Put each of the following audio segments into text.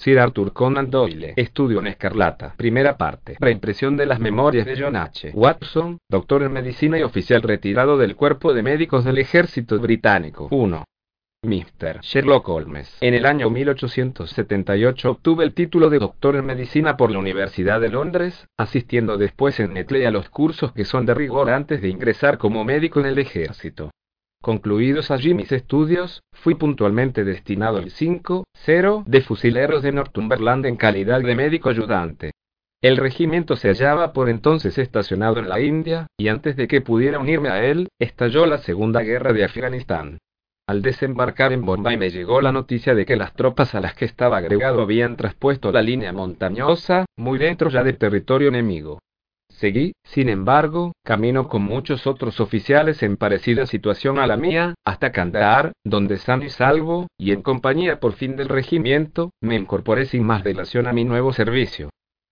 Sir Arthur Conan Doyle. Estudio en Escarlata. Primera parte. Reimpresión de las memorias de John H. Watson, doctor en medicina y oficial retirado del Cuerpo de Médicos del Ejército Británico. 1. Mr. Sherlock Holmes. En el año 1878 obtuve el título de doctor en medicina por la Universidad de Londres, asistiendo después en Netley a los cursos que son de rigor antes de ingresar como médico en el ejército. Concluidos allí mis estudios, fui puntualmente destinado al 5-0 de fusileros de Northumberland en calidad de médico ayudante. El regimiento se hallaba por entonces estacionado en la India, y antes de que pudiera unirme a él, estalló la Segunda Guerra de Afganistán. Al desembarcar en Bombay me llegó la noticia de que las tropas a las que estaba agregado habían traspuesto la línea montañosa, muy dentro ya del territorio enemigo. Seguí, sin embargo, camino con muchos otros oficiales en parecida situación a la mía, hasta Kandahar, donde sano y salvo, y en compañía por fin del regimiento, me incorporé sin más delación a mi nuevo servicio.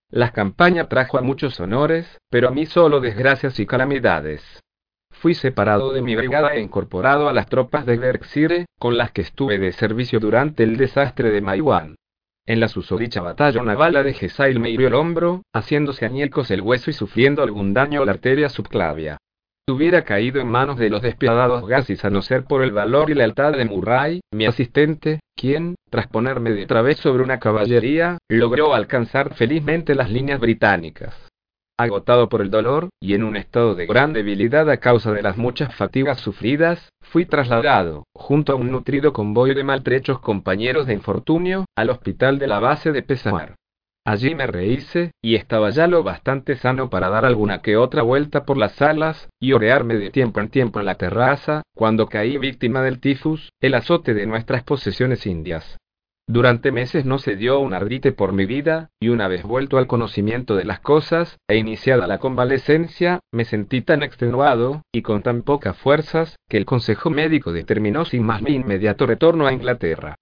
La campaña trajo a muchos honores, pero a mí solo desgracias y calamidades. Fui separado de mi brigada e incorporado a las tropas de Berkshire, con las que estuve de servicio durante el desastre de Maiwan. En la susodicha batalla una bala de Gesail me hirió el hombro, haciéndose añicos el hueso y sufriendo algún daño a la arteria subclavia. Hubiera caído en manos de los despiadados Gazis a no ser por el valor y lealtad de Murray, mi asistente, quien, tras ponerme de través sobre una caballería, logró alcanzar felizmente las líneas británicas agotado por el dolor, y en un estado de gran debilidad a causa de las muchas fatigas sufridas, fui trasladado, junto a un nutrido convoy de maltrechos compañeros de infortunio, al hospital de la base de Pesamar. Allí me rehice, y estaba ya lo bastante sano para dar alguna que otra vuelta por las salas, y orearme de tiempo en tiempo en la terraza, cuando caí víctima del tifus, el azote de nuestras posesiones indias. Durante meses no se dio un ardite por mi vida, y una vez vuelto al conocimiento de las cosas, e iniciada la convalecencia, me sentí tan extenuado, y con tan pocas fuerzas, que el consejo médico determinó sin más mi inmediato retorno a Inglaterra.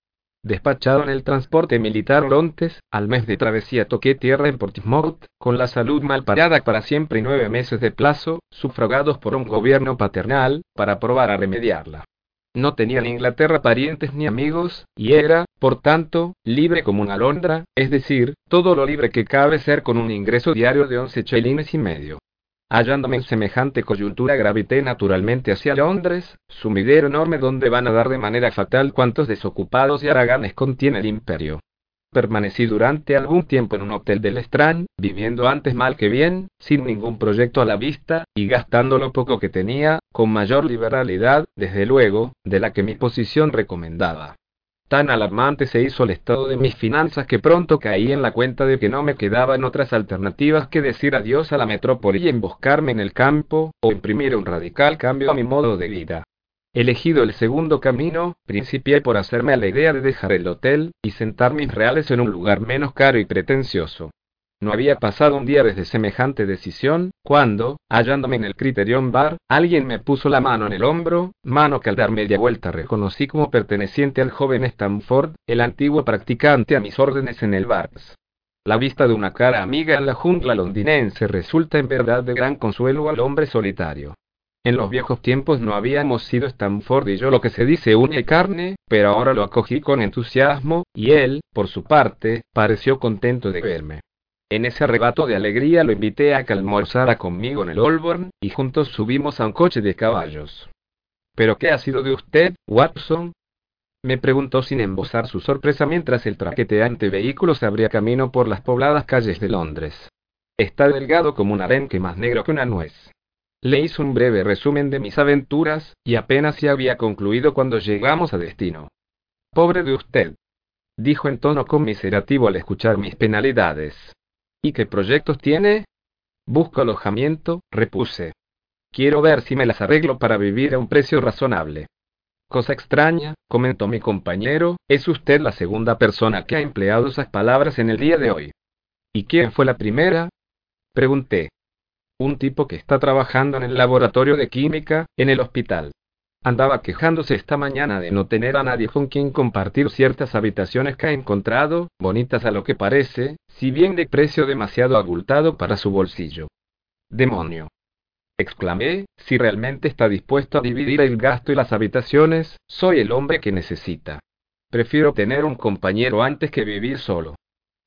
Despachado en el transporte militar Lontes, al mes de travesía toqué tierra en Portsmouth, con la salud mal parada para siempre y nueve meses de plazo, sufragados por un gobierno paternal, para probar a remediarla. No tenía en Inglaterra parientes ni amigos, y era, por tanto, libre como una alondra, es decir, todo lo libre que cabe ser con un ingreso diario de once chelines y medio. Hallándome en semejante coyuntura gravité naturalmente hacia Londres, sumidero enorme donde van a dar de manera fatal cuantos desocupados y haraganes contiene el imperio. Permanecí durante algún tiempo en un hotel del Strand, viviendo antes mal que bien, sin ningún proyecto a la vista, y gastando lo poco que tenía, con mayor liberalidad, desde luego, de la que mi posición recomendaba. Tan alarmante se hizo el estado de mis finanzas que pronto caí en la cuenta de que no me quedaban otras alternativas que decir adiós a la metrópoli y emboscarme en el campo, o imprimir un radical cambio a mi modo de vida. Elegido el segundo camino, principié por hacerme a la idea de dejar el hotel, y sentar mis reales en un lugar menos caro y pretencioso. No había pasado un día desde semejante decisión, cuando, hallándome en el Criterion Bar, alguien me puso la mano en el hombro, mano que al dar media vuelta reconocí como perteneciente al joven Stamford, el antiguo practicante a mis órdenes en el Bars. La vista de una cara amiga en la jungla londinense resulta en verdad de gran consuelo al hombre solitario. En los viejos tiempos no habíamos sido Stanford y yo lo que se dice uña y carne, pero ahora lo acogí con entusiasmo, y él, por su parte, pareció contento de verme. En ese arrebato de alegría lo invité a que almorzara conmigo en el Holborn, y juntos subimos a un coche de caballos. ¿Pero qué ha sido de usted, Watson? Me preguntó sin embosar su sorpresa mientras el traqueteante vehículo se abría camino por las pobladas calles de Londres. Está delgado como un arenque más negro que una nuez. Le hizo un breve resumen de mis aventuras, y apenas se había concluido cuando llegamos a destino. Pobre de usted, dijo en tono conmiserativo al escuchar mis penalidades. ¿Y qué proyectos tiene? Busco alojamiento, repuse. Quiero ver si me las arreglo para vivir a un precio razonable. Cosa extraña, comentó mi compañero, es usted la segunda persona que ha empleado esas palabras en el día de hoy. ¿Y quién fue la primera? Pregunté. Un tipo que está trabajando en el laboratorio de química, en el hospital. Andaba quejándose esta mañana de no tener a nadie con quien compartir ciertas habitaciones que ha encontrado, bonitas a lo que parece, si bien de precio demasiado abultado para su bolsillo. Demonio. Exclamé, si realmente está dispuesto a dividir el gasto y las habitaciones, soy el hombre que necesita. Prefiero tener un compañero antes que vivir solo.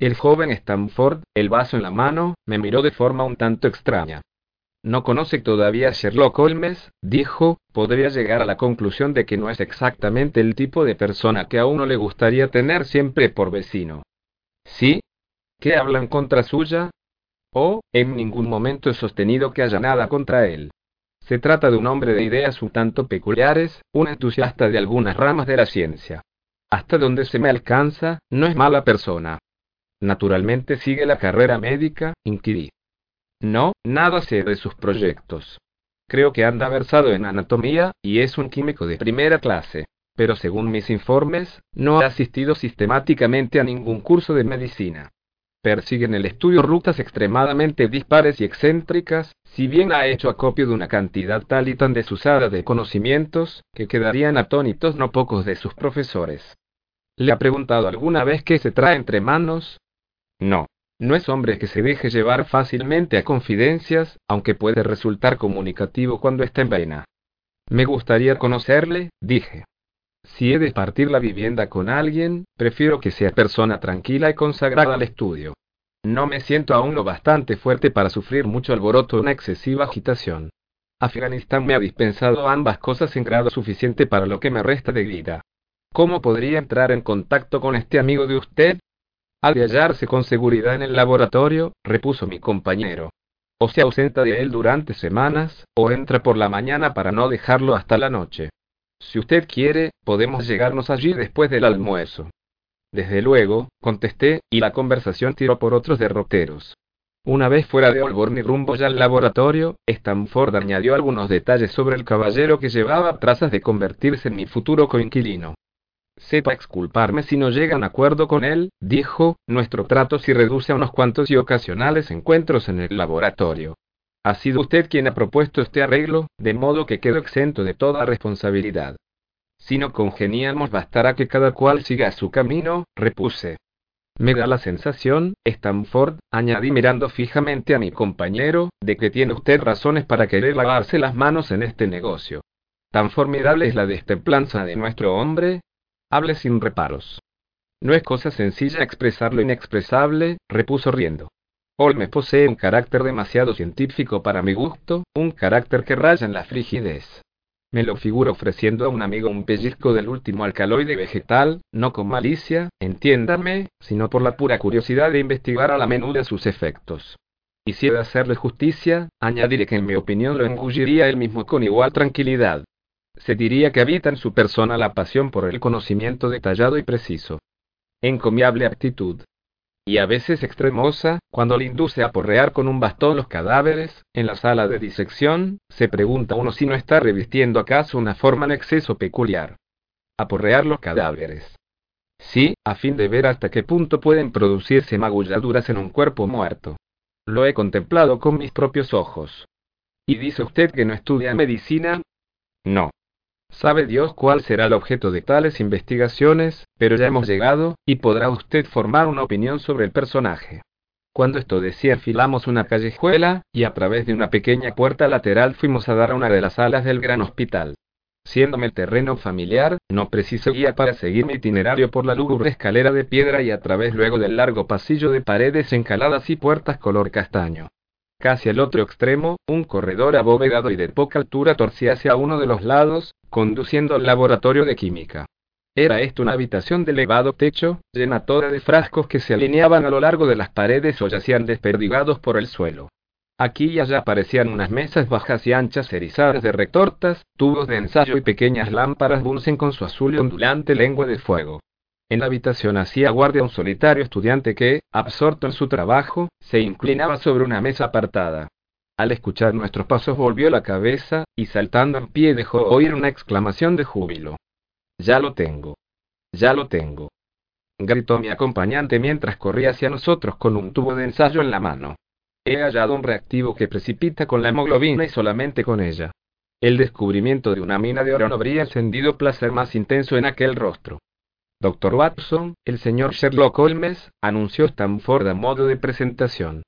El joven Stanford, el vaso en la mano, me miró de forma un tanto extraña. No conoce todavía a Sherlock Holmes, dijo, podría llegar a la conclusión de que no es exactamente el tipo de persona que a uno le gustaría tener siempre por vecino. ¿Sí? ¿Qué hablan contra suya? Oh, en ningún momento he sostenido que haya nada contra él. Se trata de un hombre de ideas un tanto peculiares, un entusiasta de algunas ramas de la ciencia. Hasta donde se me alcanza, no es mala persona. Naturalmente sigue la carrera médica, inquirí. No, nada sé de sus proyectos. Creo que anda versado en anatomía, y es un químico de primera clase. Pero según mis informes, no ha asistido sistemáticamente a ningún curso de medicina. Persigue en el estudio rutas extremadamente dispares y excéntricas, si bien ha hecho acopio de una cantidad tal y tan desusada de conocimientos, que quedarían atónitos no pocos de sus profesores. ¿Le ha preguntado alguna vez qué se trae entre manos? No. No es hombre que se deje llevar fácilmente a confidencias, aunque puede resultar comunicativo cuando está en vena. Me gustaría conocerle, dije. Si he de partir la vivienda con alguien, prefiero que sea persona tranquila y consagrada al estudio. No me siento aún lo bastante fuerte para sufrir mucho alboroto o una excesiva agitación. Afganistán me ha dispensado ambas cosas en grado suficiente para lo que me resta de vida. ¿Cómo podría entrar en contacto con este amigo de usted? Al de hallarse con seguridad en el laboratorio, repuso mi compañero. O se ausenta de él durante semanas, o entra por la mañana para no dejarlo hasta la noche. Si usted quiere, podemos llegarnos allí después del almuerzo. Desde luego, contesté, y la conversación tiró por otros derroteros. Una vez fuera de Holborn y rumbo ya al laboratorio, Stanford añadió algunos detalles sobre el caballero que llevaba trazas de convertirse en mi futuro coinquilino. Sepa exculparme si no llega a acuerdo con él, dijo, nuestro trato se reduce a unos cuantos y ocasionales encuentros en el laboratorio. Ha sido usted quien ha propuesto este arreglo, de modo que quedo exento de toda responsabilidad. Si no congeniamos bastará que cada cual siga su camino, repuse. Me da la sensación, Stanford, añadí mirando fijamente a mi compañero, de que tiene usted razones para querer lavarse las manos en este negocio. Tan formidable es la destemplanza de nuestro hombre, Hable sin reparos. No es cosa sencilla expresar lo inexpresable, repuso riendo. Holmes posee un carácter demasiado científico para mi gusto, un carácter que raya en la frigidez. Me lo figuro ofreciendo a un amigo un pellizco del último alcaloide vegetal, no con malicia, entiéndame, sino por la pura curiosidad de investigar a la menuda sus efectos. De hacerle justicia, añadiré que en mi opinión lo engulliría él mismo con igual tranquilidad se diría que habita en su persona la pasión por el conocimiento detallado y preciso. Encomiable aptitud. Y a veces extremosa, cuando le induce a porrear con un bastón los cadáveres, en la sala de disección, se pregunta uno si no está revistiendo acaso una forma en exceso peculiar. Aporrear los cadáveres. Sí, a fin de ver hasta qué punto pueden producirse magulladuras en un cuerpo muerto. Lo he contemplado con mis propios ojos. ¿Y dice usted que no estudia medicina? No. Sabe Dios cuál será el objeto de tales investigaciones, pero ya hemos llegado, y podrá usted formar una opinión sobre el personaje. Cuando esto decía enfilamos una callejuela, y a través de una pequeña puerta lateral fuimos a dar a una de las salas del gran hospital. Siéndome el terreno familiar, no preciso guía para seguir mi itinerario por la lúgubre escalera de piedra y a través luego del largo pasillo de paredes encaladas y puertas color castaño. Casi al otro extremo, un corredor abovedado y de poca altura torcía hacia uno de los lados, conduciendo al laboratorio de química. Era esto una habitación de elevado techo, llena toda de frascos que se alineaban a lo largo de las paredes o yacían desperdigados por el suelo. Aquí y allá aparecían unas mesas bajas y anchas erizadas de retortas, tubos de ensayo y pequeñas lámparas Bunsen con su azul y ondulante lengua de fuego. En la habitación hacía guardia un solitario estudiante que, absorto en su trabajo, se inclinaba sobre una mesa apartada. Al escuchar nuestros pasos volvió la cabeza, y saltando en pie dejó oír una exclamación de júbilo. Ya lo tengo. Ya lo tengo. Gritó mi acompañante mientras corría hacia nosotros con un tubo de ensayo en la mano. He hallado un reactivo que precipita con la hemoglobina y solamente con ella. El descubrimiento de una mina de oro no habría encendido placer más intenso en aquel rostro. Doctor Watson, el señor Sherlock Holmes, anunció Stanford a modo de presentación.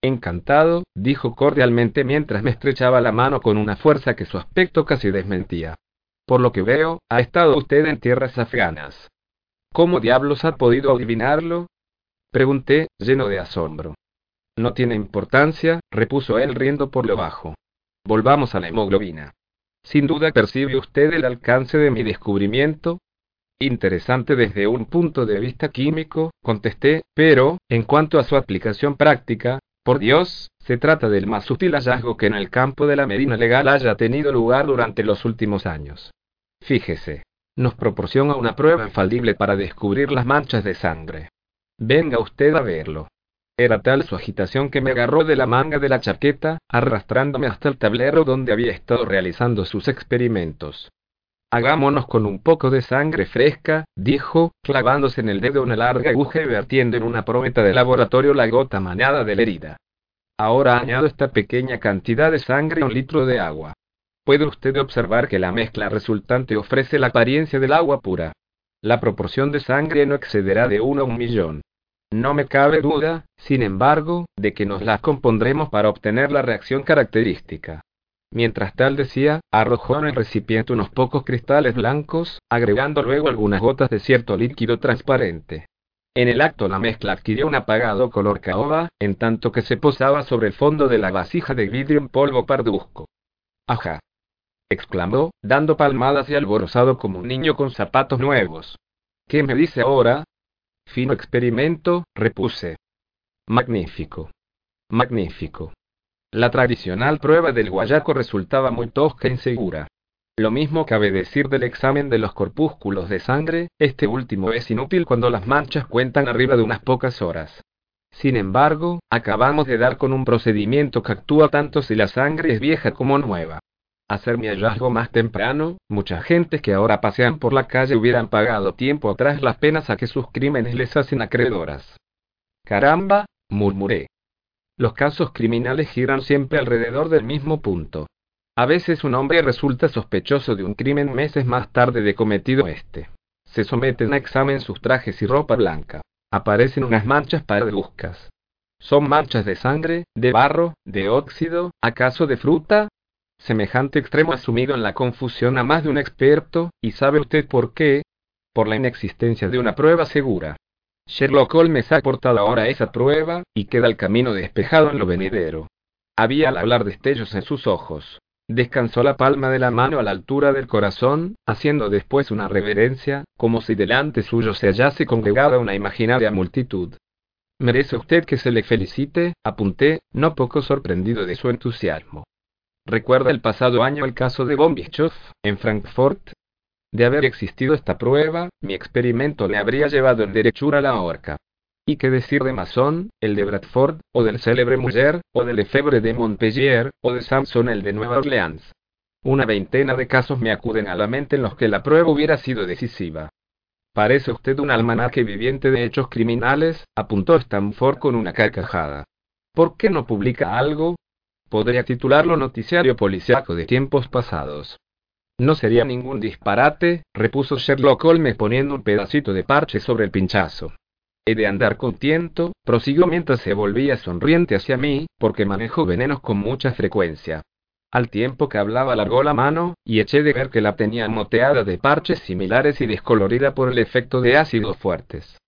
Encantado, dijo cordialmente mientras me estrechaba la mano con una fuerza que su aspecto casi desmentía. Por lo que veo, ha estado usted en tierras afganas. ¿Cómo diablos ha podido adivinarlo? Pregunté, lleno de asombro. No tiene importancia, repuso él riendo por lo bajo. Volvamos a la hemoglobina. Sin duda percibe usted el alcance de mi descubrimiento. Interesante desde un punto de vista químico, contesté, pero, en cuanto a su aplicación práctica, por Dios, se trata del más sutil hallazgo que en el campo de la medina legal haya tenido lugar durante los últimos años. Fíjese, nos proporciona una prueba infalible para descubrir las manchas de sangre. Venga usted a verlo. Era tal su agitación que me agarró de la manga de la chaqueta, arrastrándome hasta el tablero donde había estado realizando sus experimentos. Hagámonos con un poco de sangre fresca, dijo, clavándose en el dedo una larga aguja y vertiendo en una prometa de laboratorio la gota manada de la herida. Ahora añado esta pequeña cantidad de sangre a un litro de agua. Puede usted observar que la mezcla resultante ofrece la apariencia del agua pura. La proporción de sangre no excederá de uno a un millón. No me cabe duda, sin embargo, de que nos las compondremos para obtener la reacción característica. Mientras tal decía, arrojó en el recipiente unos pocos cristales blancos, agregando luego algunas gotas de cierto líquido transparente. En el acto la mezcla adquirió un apagado color caoba, en tanto que se posaba sobre el fondo de la vasija de vidrio en polvo parduzco. Ajá. exclamó, dando palmadas y alborozado como un niño con zapatos nuevos. ¿Qué me dice ahora? Fino experimento, repuse. Magnífico. Magnífico. La tradicional prueba del guayaco resultaba muy tosca e insegura. Lo mismo cabe decir del examen de los corpúsculos de sangre, este último es inútil cuando las manchas cuentan arriba de unas pocas horas. Sin embargo, acabamos de dar con un procedimiento que actúa tanto si la sangre es vieja como nueva hacer mi hallazgo más temprano, mucha gente que ahora pasean por la calle hubieran pagado tiempo atrás las penas a que sus crímenes les hacen acreedoras. Caramba, murmuré. Los casos criminales giran siempre alrededor del mismo punto. A veces un hombre resulta sospechoso de un crimen meses más tarde de cometido este. Se someten a examen sus trajes y ropa blanca. Aparecen unas manchas parduzcas. ¿Son manchas de sangre, de barro, de óxido, acaso de fruta? Semejante extremo asumido en la confusión a más de un experto, y sabe usted por qué? Por la inexistencia de una prueba segura. Sherlock Holmes ha aportado ahora esa prueba, y queda el camino despejado en lo venidero. Había al hablar destellos en sus ojos. Descansó la palma de la mano a la altura del corazón, haciendo después una reverencia, como si delante suyo se hallase congregada una imaginaria multitud. Merece usted que se le felicite, apunté, no poco sorprendido de su entusiasmo. ¿Recuerda el pasado año el caso de von en Frankfurt? De haber existido esta prueba, mi experimento le habría llevado en derechura a la horca. ¿Y qué decir de Mason, el de Bradford, o del célebre Muller, o del Lefebvre de Montpellier, o de Samson el de Nueva Orleans? Una veintena de casos me acuden a la mente en los que la prueba hubiera sido decisiva. Parece usted un almanaque viviente de hechos criminales, apuntó Stanford con una carcajada. ¿Por qué no publica algo? Podría titularlo Noticiario Policiaco de tiempos pasados. No sería ningún disparate, repuso Sherlock Holmes poniendo un pedacito de parche sobre el pinchazo. He de andar con tiento, prosiguió mientras se volvía sonriente hacia mí, porque manejo venenos con mucha frecuencia. Al tiempo que hablaba largó la mano, y eché de ver que la tenía moteada de parches similares y descolorida por el efecto de ácidos fuertes.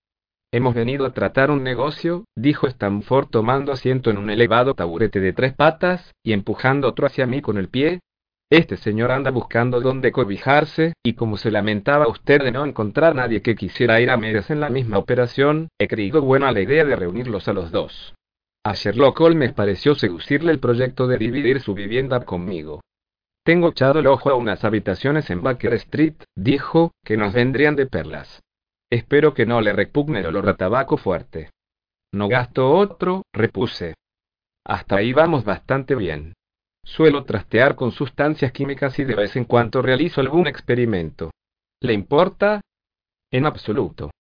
Hemos venido a tratar un negocio, dijo Stanford tomando asiento en un elevado taburete de tres patas, y empujando otro hacia mí con el pie. Este señor anda buscando dónde cobijarse, y como se lamentaba usted de no encontrar nadie que quisiera ir a medias en la misma operación, he creído buena la idea de reunirlos a los dos. A Sherlock Holmes pareció seducirle el proyecto de dividir su vivienda conmigo. Tengo echado el ojo a unas habitaciones en Baker Street, dijo, que nos vendrían de perlas. Espero que no le repugne el olor a tabaco fuerte. No gasto otro, repuse. Hasta ahí vamos bastante bien. Suelo trastear con sustancias químicas y de vez en cuando realizo algún experimento. ¿Le importa? En absoluto.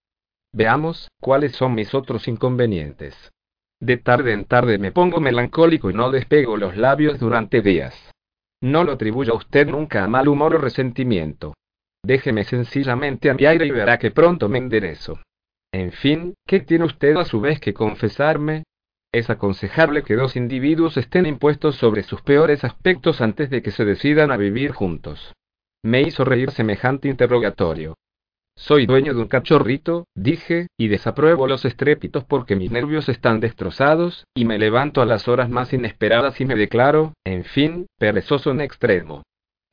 Veamos, ¿cuáles son mis otros inconvenientes? De tarde en tarde me pongo melancólico y no despego los labios durante días. No lo atribuyo a usted nunca a mal humor o resentimiento. Déjeme sencillamente a mi aire y verá que pronto me enderezo. En fin, ¿qué tiene usted a su vez que confesarme? Es aconsejable que dos individuos estén impuestos sobre sus peores aspectos antes de que se decidan a vivir juntos. Me hizo reír semejante interrogatorio. Soy dueño de un cachorrito, dije, y desapruebo los estrépitos porque mis nervios están destrozados, y me levanto a las horas más inesperadas y me declaro, en fin, perezoso en extremo.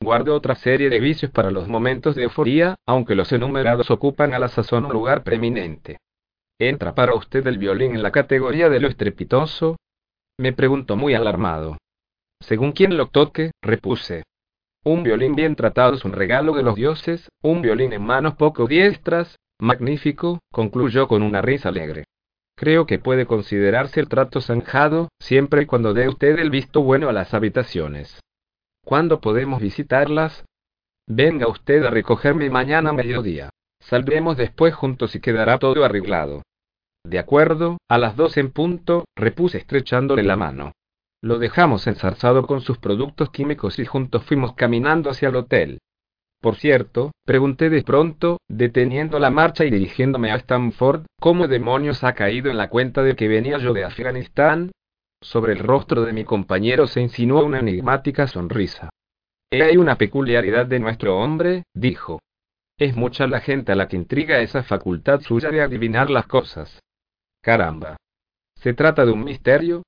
Guardo otra serie de vicios para los momentos de euforía, aunque los enumerados ocupan a la sazón un lugar preeminente. ¿Entra para usted el violín en la categoría de lo estrepitoso? Me preguntó muy alarmado. Según quien lo toque, repuse. Un violín bien tratado es un regalo de los dioses, un violín en manos poco diestras, magnífico, concluyó con una risa alegre. Creo que puede considerarse el trato zanjado, siempre y cuando dé usted el visto bueno a las habitaciones. ¿Cuándo podemos visitarlas? Venga usted a recogerme mañana a mediodía. Saldremos después juntos y quedará todo arreglado. De acuerdo, a las dos en punto, repuse estrechándole la mano. Lo dejamos ensarzado con sus productos químicos y juntos fuimos caminando hacia el hotel. Por cierto, pregunté de pronto, deteniendo la marcha y dirigiéndome a Stanford, ¿cómo demonios ha caído en la cuenta de que venía yo de Afganistán? Sobre el rostro de mi compañero se insinuó una enigmática sonrisa. Hay una peculiaridad de nuestro hombre, dijo. Es mucha la gente a la que intriga esa facultad suya de adivinar las cosas. Caramba. ¿Se trata de un misterio?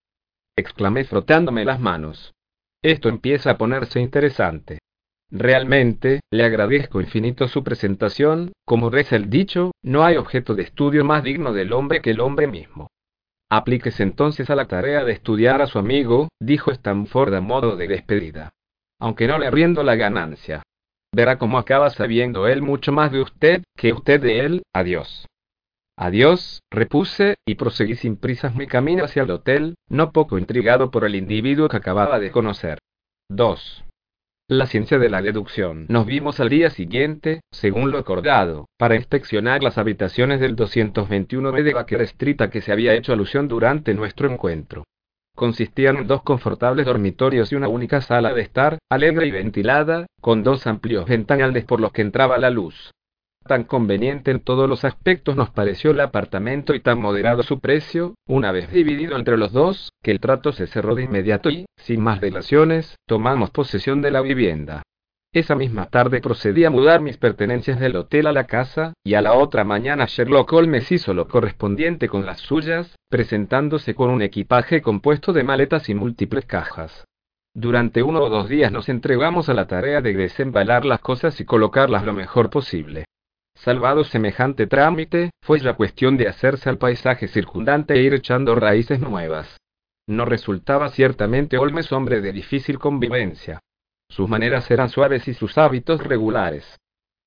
exclamé frotándome las manos. Esto empieza a ponerse interesante. Realmente, le agradezco infinito su presentación, como reza el dicho, no hay objeto de estudio más digno del hombre que el hombre mismo. Aplíquese entonces a la tarea de estudiar a su amigo, dijo Stanford a modo de despedida. Aunque no le riendo la ganancia. Verá cómo acaba sabiendo él mucho más de usted que usted de él. Adiós. Adiós, repuse, y proseguí sin prisas mi camino hacia el hotel, no poco intrigado por el individuo que acababa de conocer. 2. La ciencia de la deducción. Nos vimos al día siguiente, según lo acordado, para inspeccionar las habitaciones del 221B de Baker Street que se había hecho alusión durante nuestro encuentro. Consistían en dos confortables dormitorios y una única sala de estar, alegre y ventilada, con dos amplios ventanales por los que entraba la luz. Tan conveniente en todos los aspectos nos pareció el apartamento y tan moderado su precio, una vez dividido entre los dos, que el trato se cerró de inmediato y, sin más dilaciones, tomamos posesión de la vivienda. Esa misma tarde procedí a mudar mis pertenencias del hotel a la casa, y a la otra mañana Sherlock Holmes hizo lo correspondiente con las suyas, presentándose con un equipaje compuesto de maletas y múltiples cajas. Durante uno o dos días nos entregamos a la tarea de desembalar las cosas y colocarlas lo mejor posible. Salvado semejante trámite, fue ya cuestión de hacerse al paisaje circundante e ir echando raíces nuevas. No resultaba ciertamente Olmes hombre de difícil convivencia. Sus maneras eran suaves y sus hábitos regulares.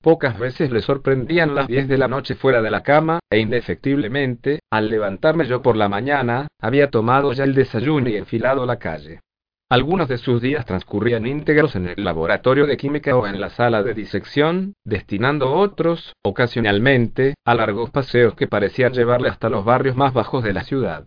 Pocas veces le sorprendían las diez de la noche fuera de la cama, e indefectiblemente, al levantarme yo por la mañana, había tomado ya el desayuno y enfilado la calle. Algunos de sus días transcurrían íntegros en el laboratorio de química o en la sala de disección, destinando otros, ocasionalmente, a largos paseos que parecían llevarle hasta los barrios más bajos de la ciudad.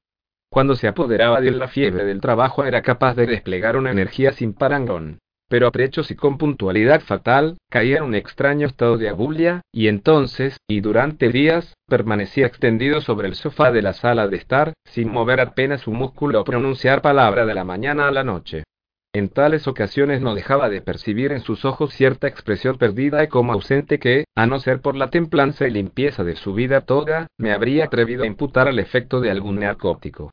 Cuando se apoderaba de la fiebre del trabajo era capaz de desplegar una energía sin parangón pero a prechos y con puntualidad fatal, caía en un extraño estado de abulia, y entonces, y durante días, permanecía extendido sobre el sofá de la sala de estar, sin mover apenas un músculo o pronunciar palabra de la mañana a la noche. En tales ocasiones no dejaba de percibir en sus ojos cierta expresión perdida y como ausente que, a no ser por la templanza y limpieza de su vida toda, me habría atrevido a imputar al efecto de algún narcótico.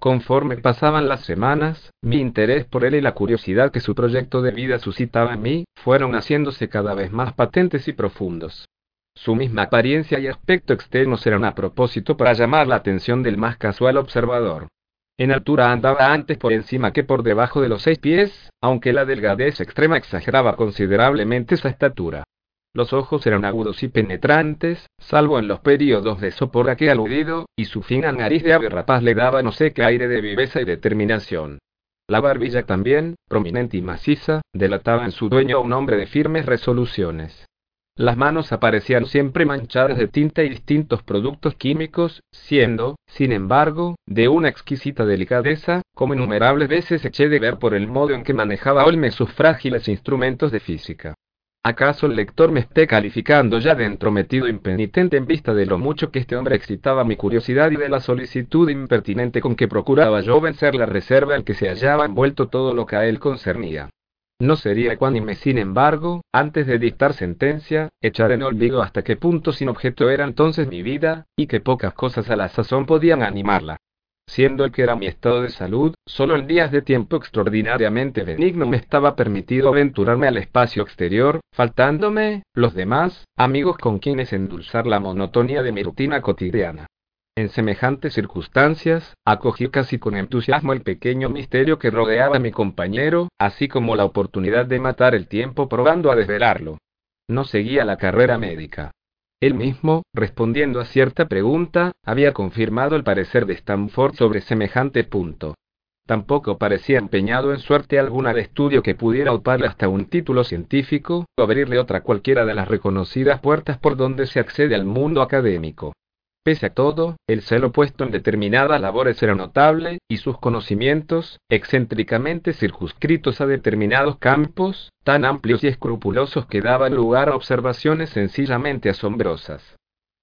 Conforme pasaban las semanas, mi interés por él y la curiosidad que su proyecto de vida suscitaba en mí, fueron haciéndose cada vez más patentes y profundos. Su misma apariencia y aspecto externo eran a propósito para llamar la atención del más casual observador. En altura andaba antes por encima que por debajo de los seis pies, aunque la delgadez extrema exageraba considerablemente esa estatura. Los ojos eran agudos y penetrantes, salvo en los periodos de sopor a que aludido, y su fina nariz de ave rapaz le daba no sé qué aire de viveza y determinación. La barbilla también, prominente y maciza, delataba en su dueño a un hombre de firmes resoluciones. Las manos aparecían siempre manchadas de tinta y distintos productos químicos, siendo, sin embargo, de una exquisita delicadeza, como innumerables veces eché de ver por el modo en que manejaba Olme sus frágiles instrumentos de física. ¿Acaso el lector me esté calificando ya de entrometido impenitente en vista de lo mucho que este hombre excitaba mi curiosidad y de la solicitud impertinente con que procuraba yo vencer la reserva en que se hallaba envuelto todo lo que a él concernía? No sería ecuánime, sin embargo, antes de dictar sentencia, echar en olvido hasta qué punto sin objeto era entonces mi vida, y que pocas cosas a la sazón podían animarla. Siendo el que era mi estado de salud, solo en días de tiempo extraordinariamente benigno me estaba permitido aventurarme al espacio exterior, faltándome, los demás, amigos con quienes endulzar la monotonía de mi rutina cotidiana. En semejantes circunstancias, acogí casi con entusiasmo el pequeño misterio que rodeaba a mi compañero, así como la oportunidad de matar el tiempo probando a desvelarlo. No seguía la carrera médica. Él mismo, respondiendo a cierta pregunta, había confirmado el parecer de Stanford sobre semejante punto. Tampoco parecía empeñado en suerte alguna de estudio que pudiera oparle hasta un título científico, o abrirle otra cualquiera de las reconocidas puertas por donde se accede al mundo académico. Pese a todo, el celo puesto en determinadas labores era notable, y sus conocimientos, excéntricamente circunscritos a determinados campos, tan amplios y escrupulosos que daban lugar a observaciones sencillamente asombrosas.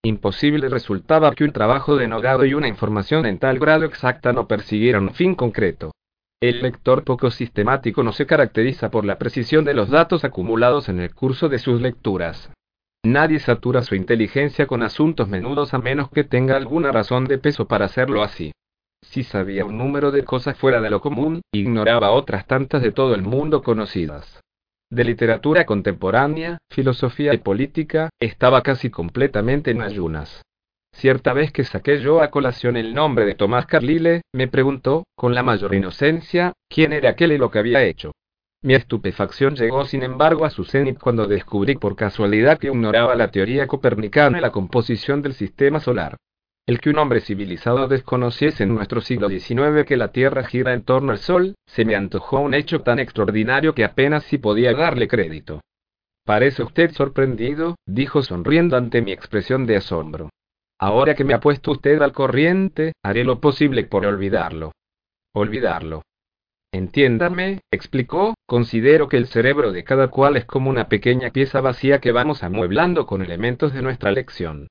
Imposible resultaba que un trabajo denogado y una información en tal grado exacta no persiguieran un fin concreto. El lector poco sistemático no se caracteriza por la precisión de los datos acumulados en el curso de sus lecturas. Nadie satura su inteligencia con asuntos menudos a menos que tenga alguna razón de peso para hacerlo así. Si sabía un número de cosas fuera de lo común, ignoraba otras tantas de todo el mundo conocidas. De literatura contemporánea, filosofía y política, estaba casi completamente en ayunas. Cierta vez que saqué yo a colación el nombre de Tomás Carlyle, me preguntó, con la mayor inocencia, quién era aquel y lo que había hecho. Mi estupefacción llegó sin embargo a su cenit cuando descubrí por casualidad que ignoraba la teoría copernicana y la composición del sistema solar. El que un hombre civilizado desconociese en nuestro siglo XIX que la Tierra gira en torno al Sol, se me antojó un hecho tan extraordinario que apenas si podía darle crédito. Parece usted sorprendido, dijo sonriendo ante mi expresión de asombro. Ahora que me ha puesto usted al corriente, haré lo posible por olvidarlo. Olvidarlo. Entiéndame, explicó, considero que el cerebro de cada cual es como una pequeña pieza vacía que vamos amueblando con elementos de nuestra lección.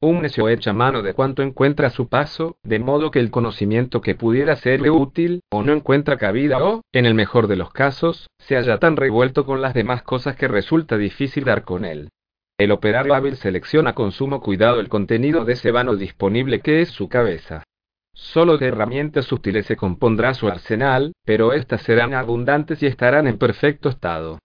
Un necio echa mano de cuanto encuentra a su paso, de modo que el conocimiento que pudiera serle útil, o no encuentra cabida o, en el mejor de los casos, se halla tan revuelto con las demás cosas que resulta difícil dar con él. El operario hábil selecciona con sumo cuidado el contenido de ese vano disponible que es su cabeza. Solo de herramientas útiles se compondrá su arsenal, pero éstas serán abundantes y estarán en perfecto estado.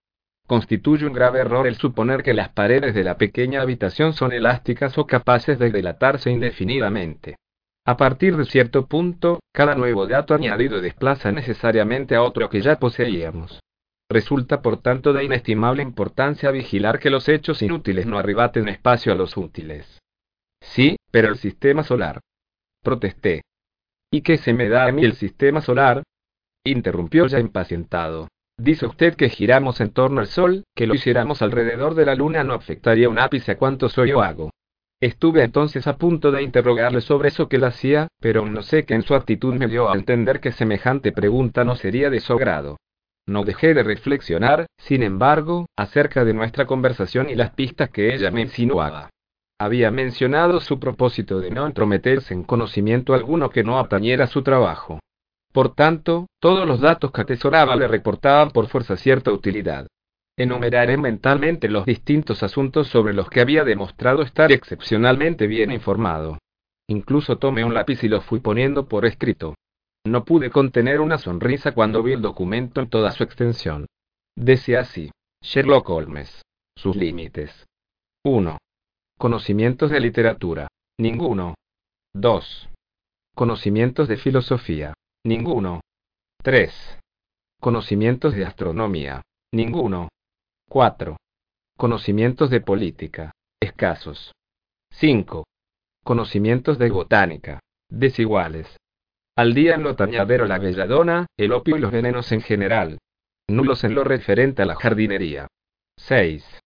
Constituye un grave error el suponer que las paredes de la pequeña habitación son elásticas o capaces de dilatarse indefinidamente. A partir de cierto punto, cada nuevo dato añadido desplaza necesariamente a otro que ya poseíamos. Resulta por tanto de inestimable importancia vigilar que los hechos inútiles no arribaten espacio a los útiles. Sí, pero el sistema solar. Protesté. ¿Y qué se me da a mí el sistema solar? Interrumpió ya impacientado. Dice usted que giramos en torno al Sol, que lo hiciéramos alrededor de la Luna no afectaría un ápice a cuánto soy yo hago. Estuve entonces a punto de interrogarle sobre eso que él hacía, pero no sé que en su actitud me dio a entender que semejante pregunta no sería de su grado. No dejé de reflexionar, sin embargo, acerca de nuestra conversación y las pistas que ella me insinuaba había mencionado su propósito de no entrometerse en conocimiento alguno que no atañera su trabajo. Por tanto, todos los datos que atesoraba le reportaban por fuerza cierta utilidad. Enumeraré mentalmente los distintos asuntos sobre los que había demostrado estar excepcionalmente bien informado. Incluso tomé un lápiz y lo fui poniendo por escrito. No pude contener una sonrisa cuando vi el documento en toda su extensión. Decía así, Sherlock Holmes. Sus límites. 1. Conocimientos de literatura. Ninguno. 2. Conocimientos de filosofía. Ninguno. 3. Conocimientos de astronomía. Ninguno. 4. Conocimientos de política. Escasos. 5. Conocimientos de botánica. Desiguales. Al día en lo tañadero la belladona, el opio y los venenos en general. Nulos en lo referente a la jardinería. 6.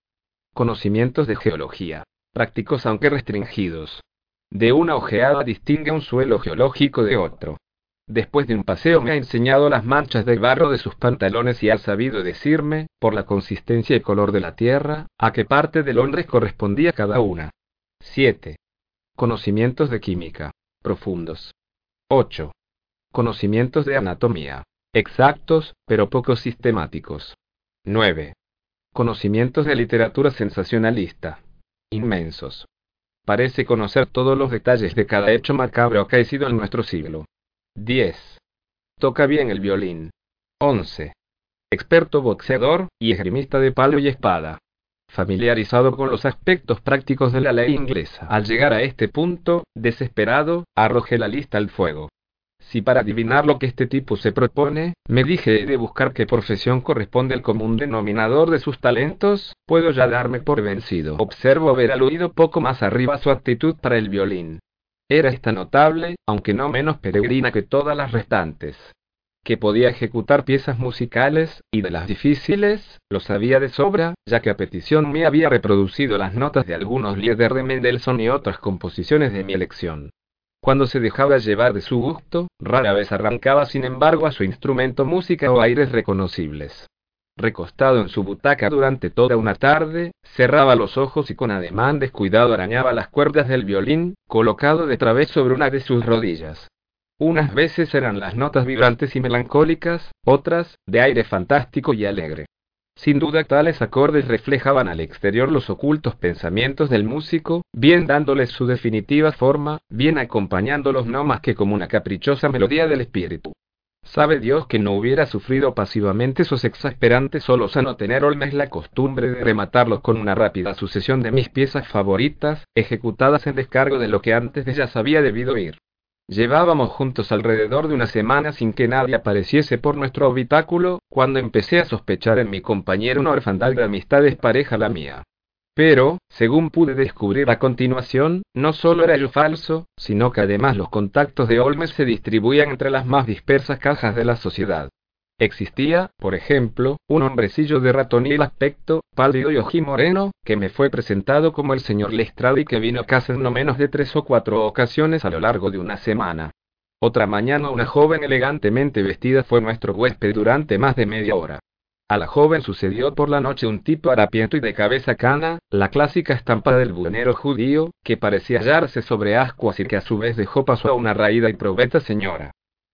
Conocimientos de geología prácticos aunque restringidos. De una ojeada distingue un suelo geológico de otro. Después de un paseo me ha enseñado las manchas de barro de sus pantalones y ha sabido decirme, por la consistencia y color de la tierra, a qué parte de Londres correspondía cada una. 7. Conocimientos de química. Profundos. 8. Conocimientos de anatomía. Exactos, pero poco sistemáticos. 9. Conocimientos de literatura sensacionalista. Inmensos. Parece conocer todos los detalles de cada hecho macabro acaecido en nuestro siglo. 10. Toca bien el violín. 11. Experto boxeador y esgrimista de palo y espada. Familiarizado con los aspectos prácticos de la ley inglesa. Al llegar a este punto, desesperado, arrojé la lista al fuego. Si para adivinar lo que este tipo se propone, me dije de buscar qué profesión corresponde al común denominador de sus talentos, puedo ya darme por vencido. Observo haber aludido poco más arriba su actitud para el violín. Era esta notable, aunque no menos peregrina que todas las restantes. Que podía ejecutar piezas musicales, y de las difíciles, lo sabía de sobra, ya que a petición me había reproducido las notas de algunos Lieder de Mendelssohn y otras composiciones de mi elección. Cuando se dejaba llevar de su gusto, rara vez arrancaba sin embargo a su instrumento música o aires reconocibles. Recostado en su butaca durante toda una tarde, cerraba los ojos y con ademán descuidado arañaba las cuerdas del violín, colocado de través sobre una de sus rodillas. Unas veces eran las notas vibrantes y melancólicas, otras, de aire fantástico y alegre. Sin duda tales acordes reflejaban al exterior los ocultos pensamientos del músico, bien dándoles su definitiva forma, bien acompañándolos no más que como una caprichosa melodía del espíritu. Sabe Dios que no hubiera sufrido pasivamente sus exasperantes solos a no tener Olmes la costumbre de rematarlos con una rápida sucesión de mis piezas favoritas, ejecutadas en descargo de lo que antes de ellas había debido ir. Llevábamos juntos alrededor de una semana sin que nadie apareciese por nuestro habitáculo, cuando empecé a sospechar en mi compañero una orfandad de amistades pareja la mía. Pero, según pude descubrir a continuación, no solo era yo falso, sino que además los contactos de Olmes se distribuían entre las más dispersas cajas de la sociedad. Existía, por ejemplo, un hombrecillo de ratonil aspecto, pálido y ojimoreno, que me fue presentado como el señor Lestrade y que vino a casa en no menos de tres o cuatro ocasiones a lo largo de una semana. Otra mañana una joven elegantemente vestida fue nuestro huésped durante más de media hora. A la joven sucedió por la noche un tipo harapiento y de cabeza cana, la clásica estampa del buenero judío, que parecía hallarse sobre ascuas y que a su vez dejó paso a una raída y probeta señora.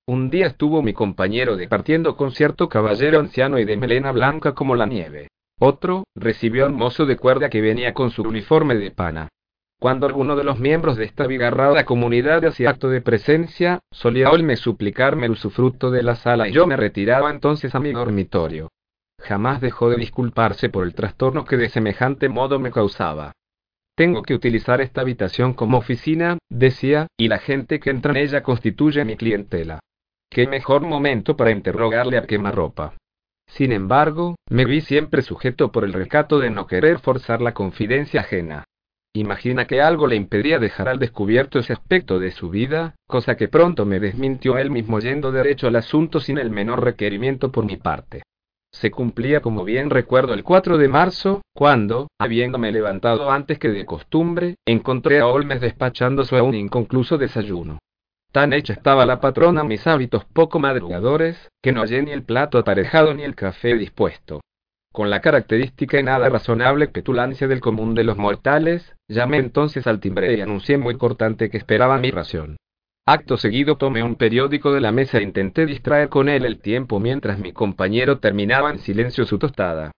Un día estuvo mi compañero departiendo con cierto caballero anciano y de melena blanca como la nieve. Otro, recibió al mozo de cuerda que venía con su uniforme de pana. Cuando alguno de los miembros de esta bigarrada comunidad hacía acto de presencia, solía me suplicarme el usufructo de la sala y yo me retiraba entonces a mi dormitorio. Jamás dejó de disculparse por el trastorno que de semejante modo me causaba. Tengo que utilizar esta habitación como oficina, decía, y la gente que entra en ella constituye mi clientela. Qué mejor momento para interrogarle a quemarropa. Sin embargo, me vi siempre sujeto por el recato de no querer forzar la confidencia ajena. Imagina que algo le impedía dejar al descubierto ese aspecto de su vida, cosa que pronto me desmintió él mismo yendo derecho al asunto sin el menor requerimiento por mi parte. Se cumplía como bien recuerdo el 4 de marzo, cuando, habiéndome levantado antes que de costumbre, encontré a Olmes despachándose a un inconcluso desayuno. Tan hecha estaba la patrona mis hábitos poco madrugadores, que no hallé ni el plato aparejado ni el café dispuesto. Con la característica y nada razonable petulancia del común de los mortales, llamé entonces al timbre y anuncié muy cortante que esperaba mi ración. Acto seguido tomé un periódico de la mesa e intenté distraer con él el tiempo mientras mi compañero terminaba en silencio su tostada.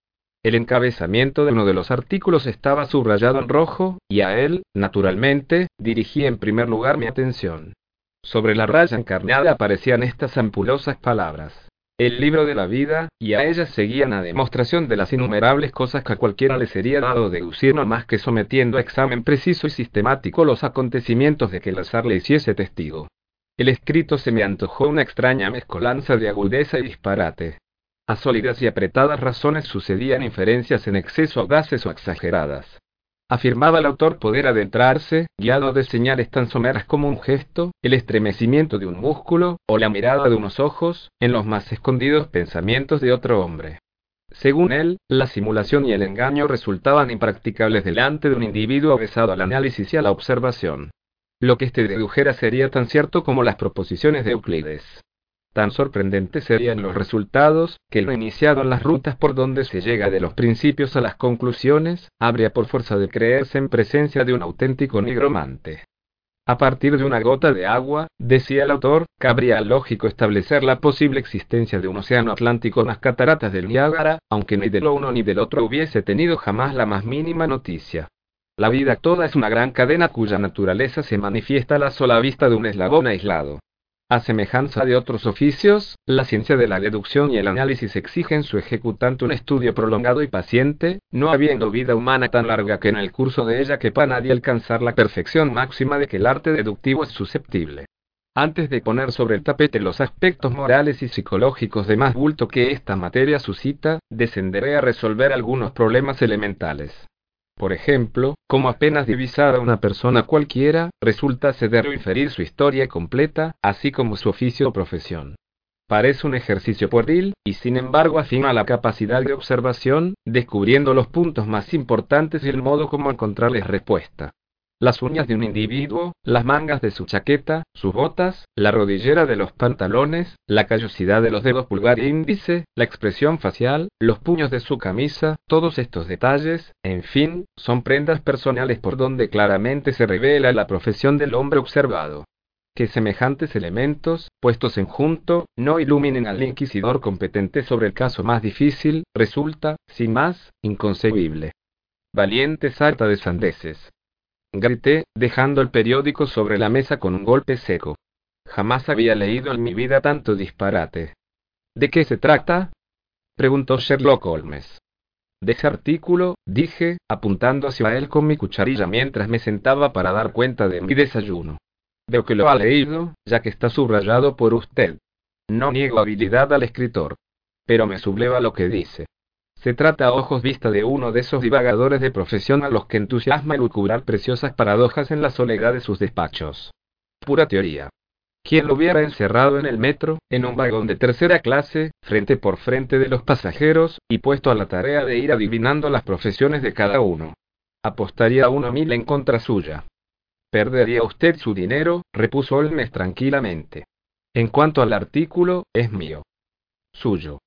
El encabezamiento de uno de los artículos estaba subrayado en rojo, y a él, naturalmente, dirigí en primer lugar mi atención. Sobre la raya encarnada aparecían estas ampulosas palabras. El libro de la vida, y a ellas seguían a demostración de las innumerables cosas que a cualquiera le sería dado deducir no más que sometiendo a examen preciso y sistemático los acontecimientos de que el azar le hiciese testigo. El escrito se me antojó una extraña mezcolanza de agudeza y disparate. A sólidas y apretadas razones sucedían inferencias en exceso audaces o exageradas. Afirmaba el autor poder adentrarse, guiado de señales tan someras como un gesto, el estremecimiento de un músculo, o la mirada de unos ojos, en los más escondidos pensamientos de otro hombre. Según él, la simulación y el engaño resultaban impracticables delante de un individuo avesado al análisis y a la observación. Lo que éste dedujera sería tan cierto como las proposiciones de Euclides. Tan sorprendentes serían los resultados, que lo iniciado en las rutas por donde se llega de los principios a las conclusiones, habría por fuerza de creerse en presencia de un auténtico nigromante. A partir de una gota de agua, decía el autor, cabría lógico establecer la posible existencia de un océano Atlántico en las cataratas del Niágara, aunque ni del uno ni del otro hubiese tenido jamás la más mínima noticia. La vida toda es una gran cadena cuya naturaleza se manifiesta a la sola vista de un eslabón aislado. A semejanza de otros oficios, la ciencia de la deducción y el análisis exigen su ejecutante un estudio prolongado y paciente, no habiendo vida humana tan larga que en el curso de ella quepa nadie alcanzar la perfección máxima de que el arte deductivo es susceptible. Antes de poner sobre el tapete los aspectos morales y psicológicos de más bulto que esta materia suscita, descenderé a resolver algunos problemas elementales. Por ejemplo, como apenas divisar a una persona cualquiera, resulta ceder o inferir su historia completa, así como su oficio o profesión. Parece un ejercicio pueril, y sin embargo afina la capacidad de observación, descubriendo los puntos más importantes y el modo como encontrarles respuesta las uñas de un individuo, las mangas de su chaqueta, sus botas, la rodillera de los pantalones, la callosidad de los dedos pulgar e índice, la expresión facial, los puños de su camisa, todos estos detalles, en fin, son prendas personales por donde claramente se revela la profesión del hombre observado. Que semejantes elementos, puestos en junto, no iluminen al inquisidor competente sobre el caso más difícil, resulta, sin más, inconcebible. Valiente salta de sandeces grité, dejando el periódico sobre la mesa con un golpe seco. Jamás había leído en mi vida tanto disparate. ¿De qué se trata? preguntó Sherlock Holmes. De ese artículo, dije, apuntando hacia él con mi cucharilla mientras me sentaba para dar cuenta de mi desayuno. Veo que lo ha leído, ya que está subrayado por usted. No niego habilidad al escritor. Pero me subleva lo que dice. Se trata a ojos vista de uno de esos divagadores de profesión a los que entusiasma elucubrar preciosas paradojas en la soledad de sus despachos. Pura teoría. Quien lo hubiera encerrado en el metro, en un vagón de tercera clase, frente por frente de los pasajeros, y puesto a la tarea de ir adivinando las profesiones de cada uno. Apostaría uno mil en contra suya. Perdería usted su dinero, repuso Olmes tranquilamente. En cuanto al artículo, es mío. Suyo.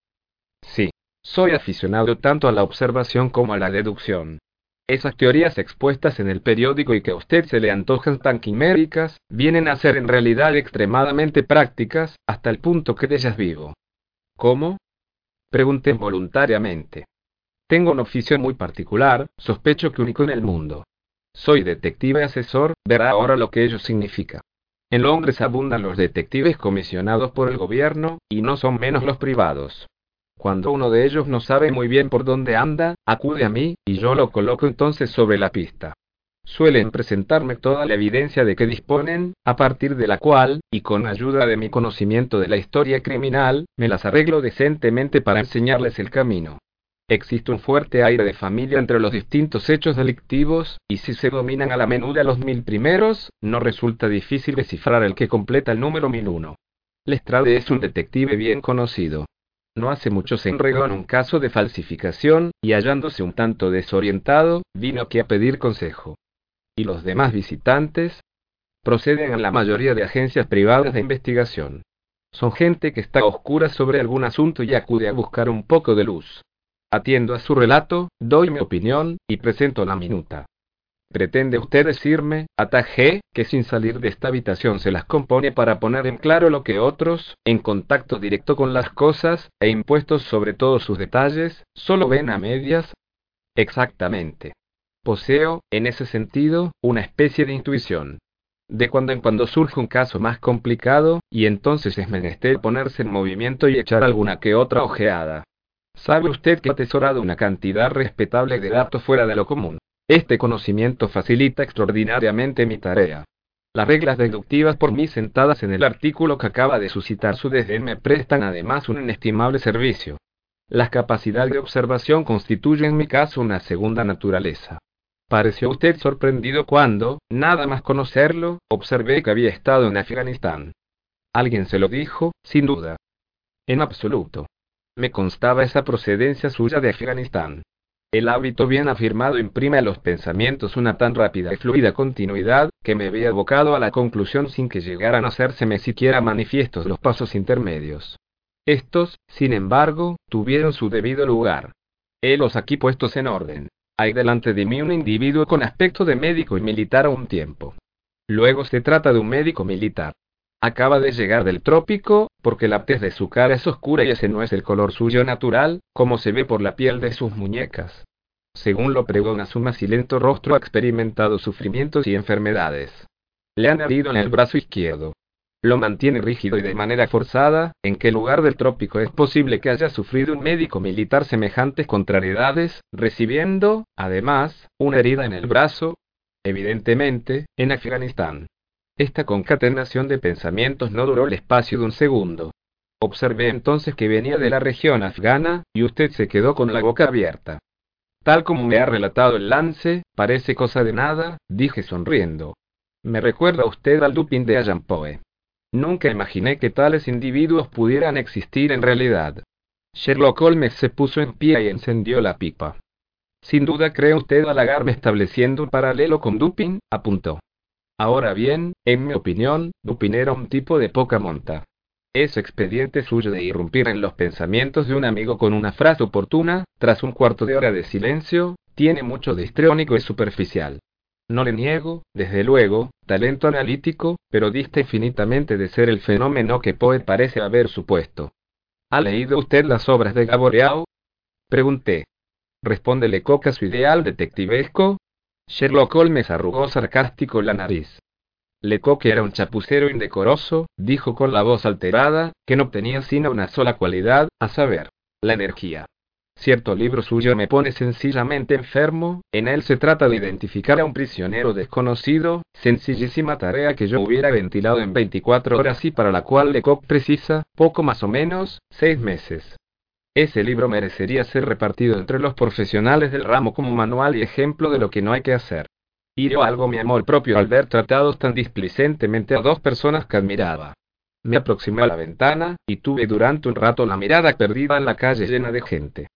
Soy aficionado tanto a la observación como a la deducción. Esas teorías expuestas en el periódico y que a usted se le antojan tan quiméricas, vienen a ser en realidad extremadamente prácticas, hasta el punto que de ellas vivo. ¿Cómo? Pregunté voluntariamente. Tengo un oficio muy particular, sospecho que único en el mundo. Soy detective asesor, verá ahora lo que ello significa. En Londres abundan los detectives comisionados por el gobierno, y no son menos los privados. Cuando uno de ellos no sabe muy bien por dónde anda, acude a mí, y yo lo coloco entonces sobre la pista. Suelen presentarme toda la evidencia de que disponen, a partir de la cual, y con ayuda de mi conocimiento de la historia criminal, me las arreglo decentemente para enseñarles el camino. Existe un fuerte aire de familia entre los distintos hechos delictivos, y si se dominan a la menuda los mil primeros, no resulta difícil descifrar el que completa el número mil uno. Lestrade es un detective bien conocido. No hace mucho se enredó en un caso de falsificación, y hallándose un tanto desorientado, vino aquí a pedir consejo. ¿Y los demás visitantes? Proceden a la mayoría de agencias privadas de investigación. Son gente que está oscura sobre algún asunto y acude a buscar un poco de luz. Atiendo a su relato, doy mi opinión, y presento la minuta. ¿Pretende usted decirme, atajé, que sin salir de esta habitación se las compone para poner en claro lo que otros, en contacto directo con las cosas, e impuestos sobre todos sus detalles, solo ven a medias? Exactamente. Poseo, en ese sentido, una especie de intuición. De cuando en cuando surge un caso más complicado, y entonces es menester ponerse en movimiento y echar alguna que otra ojeada. ¿Sabe usted que ha atesorado una cantidad respetable de datos fuera de lo común? Este conocimiento facilita extraordinariamente mi tarea. Las reglas deductivas por mí sentadas en el artículo que acaba de suscitar su desdén me prestan además un inestimable servicio. La capacidad de observación constituye en mi caso una segunda naturaleza. Pareció usted sorprendido cuando, nada más conocerlo, observé que había estado en Afganistán. ¿Alguien se lo dijo? Sin duda. En absoluto. Me constaba esa procedencia suya de Afganistán. El hábito bien afirmado imprime a los pensamientos una tan rápida y fluida continuidad, que me había abocado a la conclusión sin que llegaran a hacérseme siquiera manifiestos los pasos intermedios. Estos, sin embargo, tuvieron su debido lugar. Helos aquí puestos en orden. Hay delante de mí un individuo con aspecto de médico y militar a un tiempo. Luego se trata de un médico militar. Acaba de llegar del trópico, porque la tez de su cara es oscura y ese no es el color suyo natural, como se ve por la piel de sus muñecas. Según lo pregona su macilento rostro ha experimentado sufrimientos y enfermedades. Le han herido en el brazo izquierdo. Lo mantiene rígido y de manera forzada, en qué lugar del trópico es posible que haya sufrido un médico militar semejantes contrariedades, recibiendo, además, una herida en el brazo, evidentemente, en Afganistán. Esta concatenación de pensamientos no duró el espacio de un segundo. Observé entonces que venía de la región afgana, y usted se quedó con la boca abierta. Tal como me ha relatado el lance, parece cosa de nada, dije sonriendo. Me recuerda usted al Dupin de Allan Poe. Nunca imaginé que tales individuos pudieran existir en realidad. Sherlock Holmes se puso en pie y encendió la pipa. Sin duda cree usted halagarme estableciendo un paralelo con Dupin, apuntó. Ahora bien, en mi opinión, Dupin era un tipo de poca monta. Ese expediente suyo de irrumpir en los pensamientos de un amigo con una frase oportuna, tras un cuarto de hora de silencio, tiene mucho de histriónico y superficial. No le niego, desde luego, talento analítico, pero dista infinitamente de ser el fenómeno que Poe parece haber supuesto. ¿Ha leído usted las obras de Gaboreau? Pregunté. Responde Lecoq a su ideal detectivesco, Sherlock Holmes arrugó sarcástico la nariz. Lecoq era un chapucero indecoroso, dijo con la voz alterada, que no tenía sino una sola cualidad, a saber, la energía. Cierto libro suyo me pone sencillamente enfermo, en él se trata de identificar a un prisionero desconocido, sencillísima tarea que yo hubiera ventilado en 24 horas y para la cual Lecoq precisa, poco más o menos, seis meses. Ese libro merecería ser repartido entre los profesionales del ramo como manual y ejemplo de lo que no hay que hacer. Hirió algo mi amor propio al ver tratados tan displicentemente a dos personas que admiraba. Me aproximé a la ventana, y tuve durante un rato la mirada perdida en la calle llena de gente.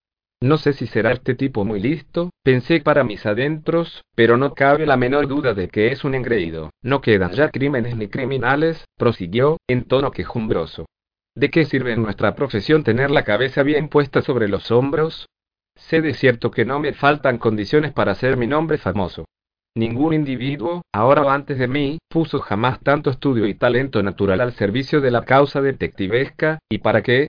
No sé si será este tipo muy listo, pensé para mis adentros, pero no cabe la menor duda de que es un engreído. No quedan ya crímenes ni criminales, prosiguió, en tono quejumbroso. ¿De qué sirve en nuestra profesión tener la cabeza bien puesta sobre los hombros? Sé de cierto que no me faltan condiciones para hacer mi nombre famoso. Ningún individuo, ahora o antes de mí, puso jamás tanto estudio y talento natural al servicio de la causa detectivesca, ¿y para qué?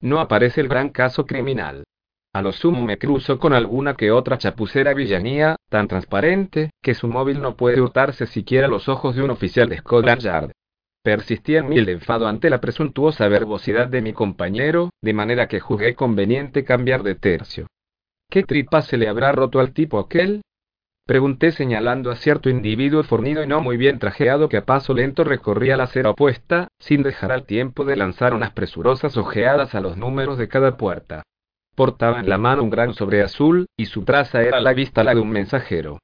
No aparece el gran caso criminal. A lo sumo me cruzo con alguna que otra chapucera villanía, tan transparente, que su móvil no puede hurtarse siquiera los ojos de un oficial de Scotland Yard. Persistía en mí el enfado ante la presuntuosa verbosidad de mi compañero, de manera que jugué conveniente cambiar de tercio. ¿Qué tripa se le habrá roto al tipo aquel? Pregunté señalando a cierto individuo fornido y no muy bien trajeado que a paso lento recorría la acera opuesta, sin dejar al tiempo de lanzar unas presurosas ojeadas a los números de cada puerta. Portaba en la mano un gran sobre azul, y su traza era a la vista la de un mensajero.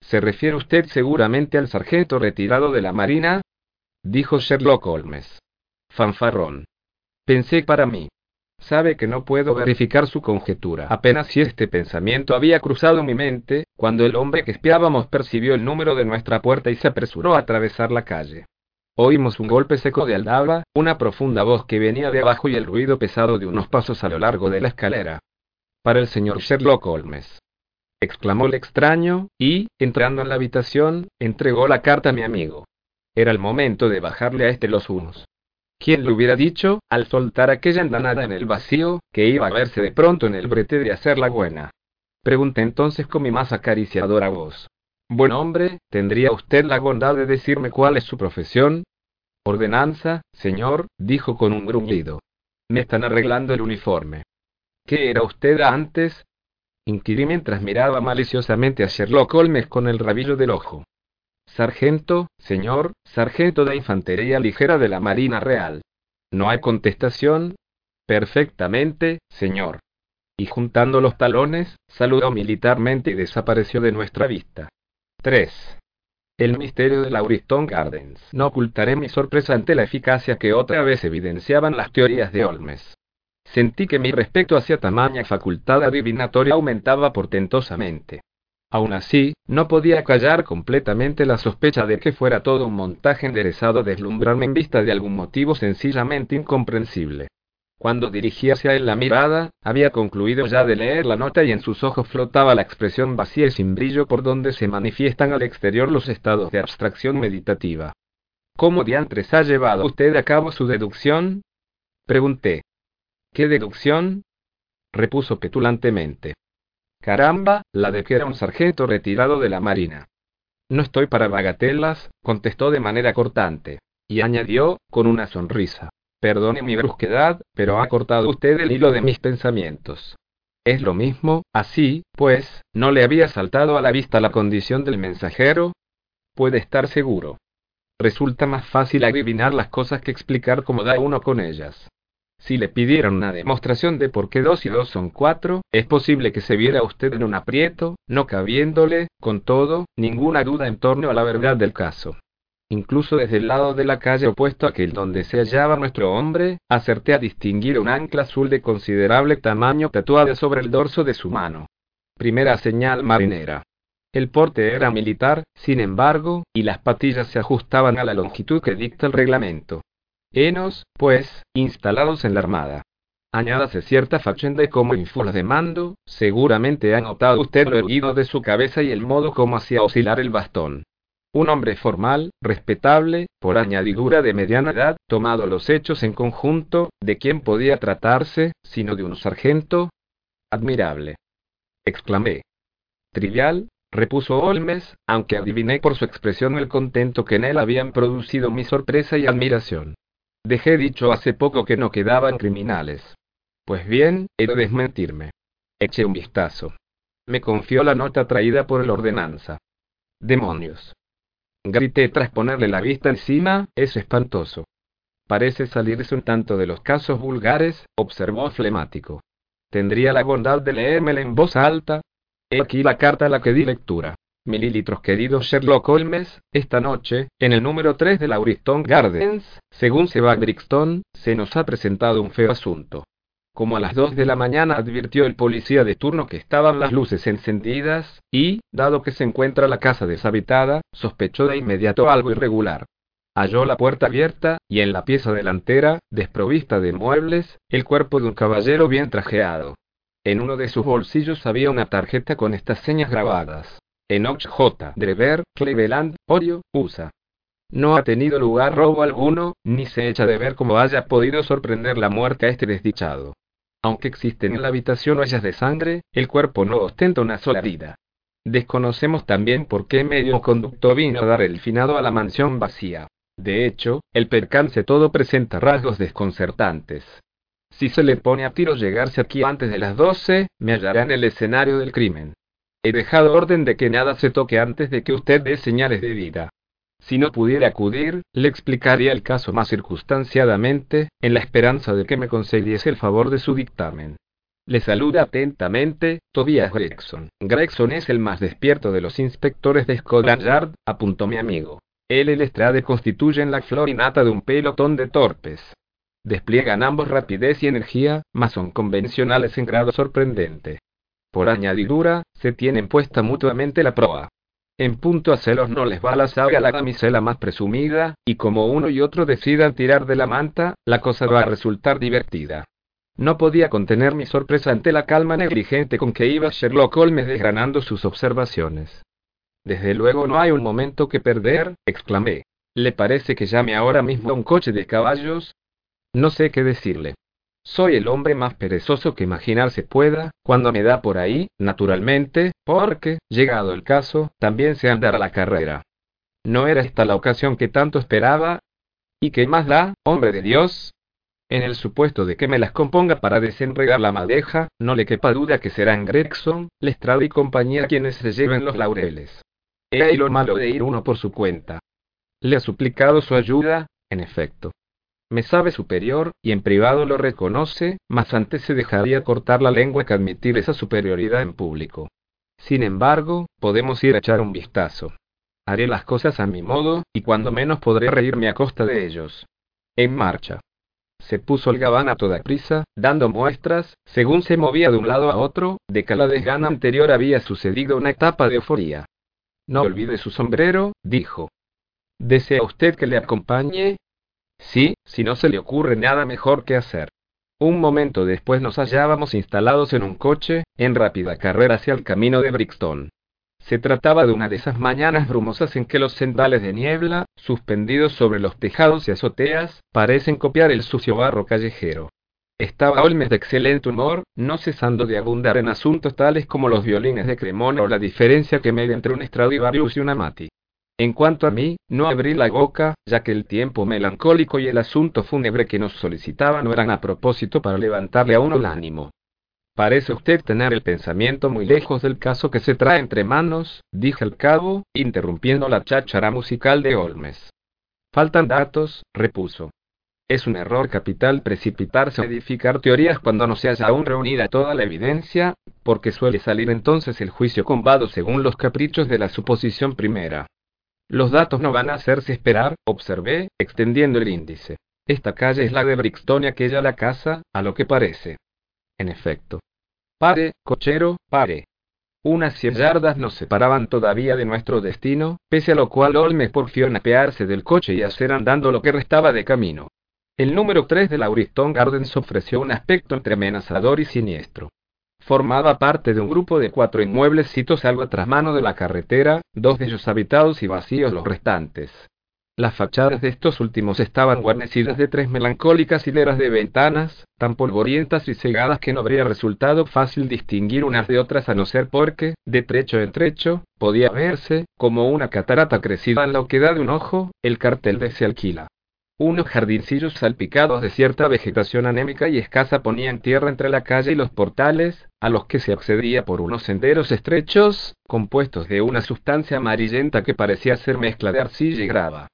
¿Se refiere usted seguramente al sargento retirado de la Marina? Dijo Sherlock Holmes. Fanfarrón. Pensé para mí. Sabe que no puedo verificar su conjetura. Apenas si este pensamiento había cruzado mi mente, cuando el hombre que espiábamos percibió el número de nuestra puerta y se apresuró a atravesar la calle. Oímos un golpe seco de aldaba, una profunda voz que venía de abajo y el ruido pesado de unos pasos a lo largo de la escalera. Para el señor Sherlock Holmes. exclamó el extraño, y, entrando en la habitación, entregó la carta a mi amigo. Era el momento de bajarle a este los unos. ¿Quién le hubiera dicho, al soltar aquella andanada en el vacío, que iba a verse de pronto en el brete de hacer la buena? Pregunté entonces con mi más acariciadora voz. Buen hombre, ¿tendría usted la bondad de decirme cuál es su profesión? Ordenanza, señor, dijo con un gruñido. Me están arreglando el uniforme. ¿Qué era usted antes? Inquirí mientras miraba maliciosamente a Sherlock Holmes con el rabillo del ojo. Sargento, señor, sargento de infantería ligera de la Marina Real. ¿No hay contestación? Perfectamente, señor. Y juntando los talones, saludó militarmente y desapareció de nuestra vista. 3. El misterio de Lauriston Gardens. No ocultaré mi sorpresa ante la eficacia que otra vez evidenciaban las teorías de Holmes. Sentí que mi respeto hacia tamaña facultad adivinatoria aumentaba portentosamente. Aún así, no podía callar completamente la sospecha de que fuera todo un montaje enderezado deslumbrarme en vista de algún motivo sencillamente incomprensible. Cuando dirigí hacia él la mirada, había concluido ya de leer la nota y en sus ojos flotaba la expresión vacía y sin brillo por donde se manifiestan al exterior los estados de abstracción meditativa. ¿Cómo diantres ha llevado usted a cabo su deducción? Pregunté. ¿Qué deducción? repuso petulantemente. Caramba, la de que era un sargento retirado de la Marina. No estoy para bagatelas, contestó de manera cortante. Y añadió, con una sonrisa. Perdone mi brusquedad, pero ha cortado usted el hilo de mis pensamientos. Es lo mismo, así, pues, ¿no le había saltado a la vista la condición del mensajero? Puede estar seguro. Resulta más fácil adivinar las cosas que explicar cómo da uno con ellas. Si le pidieran una demostración de por qué dos y dos son cuatro, es posible que se viera usted en un aprieto, no cabiéndole, con todo, ninguna duda en torno a la verdad del caso. Incluso desde el lado de la calle opuesto a aquel donde se hallaba nuestro hombre, acerté a distinguir un ancla azul de considerable tamaño tatuada sobre el dorso de su mano. Primera señal marinera. El porte era militar, sin embargo, y las patillas se ajustaban a la longitud que dicta el reglamento. Enos, pues, instalados en la armada. Añádase cierta fachenda como ínfulas de mando, seguramente ha notado usted lo erguido de su cabeza y el modo como hacía oscilar el bastón. Un hombre formal, respetable, por añadidura de mediana edad, tomado los hechos en conjunto, ¿de quién podía tratarse, sino de un sargento? Admirable. Exclamé. Trivial, repuso Holmes, aunque adiviné por su expresión el contento que en él habían producido mi sorpresa y admiración. Dejé dicho hace poco que no quedaban criminales. Pues bien, he de desmentirme. Eché un vistazo. Me confió la nota traída por el ordenanza. Demonios. Grité tras ponerle la vista encima, es espantoso. Parece salirse un tanto de los casos vulgares, observó flemático. ¿Tendría la bondad de leérmela en voz alta? He aquí la carta a la que di lectura. Mililitros querido Sherlock Holmes, esta noche, en el número 3 de Lauriston Gardens, según se va Brixton, se nos ha presentado un feo asunto. Como a las dos de la mañana advirtió el policía de turno que estaban las luces encendidas, y, dado que se encuentra la casa deshabitada, sospechó de inmediato algo irregular. Halló la puerta abierta, y en la pieza delantera, desprovista de muebles, el cuerpo de un caballero bien trajeado. En uno de sus bolsillos había una tarjeta con estas señas grabadas. Enoch J. Drever, Cleveland, Orio, USA. No ha tenido lugar robo alguno, ni se echa de ver cómo haya podido sorprender la muerte a este desdichado. Aunque existen en la habitación huellas de sangre, el cuerpo no ostenta una sola herida. Desconocemos también por qué medio conducto vino a dar el finado a la mansión vacía. De hecho, el percance todo presenta rasgos desconcertantes. Si se le pone a tiro llegarse aquí antes de las 12, me hallará en el escenario del crimen. He dejado orden de que nada se toque antes de que usted dé señales de vida. Si no pudiera acudir, le explicaría el caso más circunstanciadamente, en la esperanza de que me concediese el favor de su dictamen. Le saluda atentamente, Tobias Gregson. Gregson es el más despierto de los inspectores de Scotland Yard, apuntó mi amigo. Él y Lestrade constituyen la florinata de un pelotón de torpes. Despliegan ambos rapidez y energía, mas son convencionales en grado sorprendente. Por añadidura, se tienen puesta mutuamente la proa. En punto a celos no les va la saga la damisela más presumida, y como uno y otro decidan tirar de la manta, la cosa va a resultar divertida. No podía contener mi sorpresa ante la calma negligente con que iba Sherlock Holmes desgranando sus observaciones. Desde luego no hay un momento que perder, exclamé. ¿Le parece que llame ahora mismo a un coche de caballos? No sé qué decirle. Soy el hombre más perezoso que imaginarse pueda, cuando me da por ahí, naturalmente, porque, llegado el caso, también se andará la carrera. ¿No era esta la ocasión que tanto esperaba? ¿Y qué más da, hombre de Dios? En el supuesto de que me las componga para desenredar la madeja, no le quepa duda que serán Gregson, Lestrade y compañía quienes se lleven los laureles. He ahí lo malo de ir uno por su cuenta. Le ha suplicado su ayuda, en efecto me sabe superior, y en privado lo reconoce, mas antes se dejaría cortar la lengua que admitir esa superioridad en público. Sin embargo, podemos ir a echar un vistazo. Haré las cosas a mi modo, y cuando menos podré reírme a costa de ellos. En marcha. Se puso el gabán a toda prisa, dando muestras, según se movía de un lado a otro, de que a la desgana anterior había sucedido una etapa de euforía. No olvide su sombrero, dijo. ¿Desea usted que le acompañe? Sí, si no se le ocurre nada mejor que hacer. Un momento después nos hallábamos instalados en un coche, en rápida carrera hacia el camino de Brixton. Se trataba de una de esas mañanas brumosas en que los sendales de niebla, suspendidos sobre los tejados y azoteas, parecen copiar el sucio barro callejero. Estaba Olmes de excelente humor, no cesando de abundar en asuntos tales como los violines de Cremona o la diferencia que media entre un Stradivarius y un Amati. En cuanto a mí, no abrí la boca, ya que el tiempo melancólico y el asunto fúnebre que nos solicitaba no eran a propósito para levantarle a uno el ánimo. Parece usted tener el pensamiento muy lejos del caso que se trae entre manos, dije al cabo, interrumpiendo la cháchara musical de Olmes. Faltan datos, repuso. Es un error capital precipitarse a edificar teorías cuando no se haya aún reunida toda la evidencia, porque suele salir entonces el juicio combado según los caprichos de la suposición primera. Los datos no van a hacerse esperar, observé, extendiendo el índice. Esta calle es la de Brixton y aquella la casa, a lo que parece. En efecto. Pare, cochero, pare. Unas cien yardas nos separaban todavía de nuestro destino, pese a lo cual Olmes porfió en apearse del coche y hacer andando lo que restaba de camino. El número 3 de Lauriston Gardens ofreció un aspecto entre amenazador y siniestro. Formaba parte de un grupo de cuatro inmuebles algo tras mano de la carretera, dos de ellos habitados y vacíos los restantes. Las fachadas de estos últimos estaban guarnecidas de tres melancólicas hileras de ventanas, tan polvorientas y cegadas que no habría resultado fácil distinguir unas de otras a no ser porque, de trecho en trecho, podía verse, como una catarata crecida en la oquedad de un ojo, el cartel de se alquila. Unos jardincillos salpicados de cierta vegetación anémica y escasa ponían tierra entre la calle y los portales, a los que se accedía por unos senderos estrechos, compuestos de una sustancia amarillenta que parecía ser mezcla de arcilla y grava.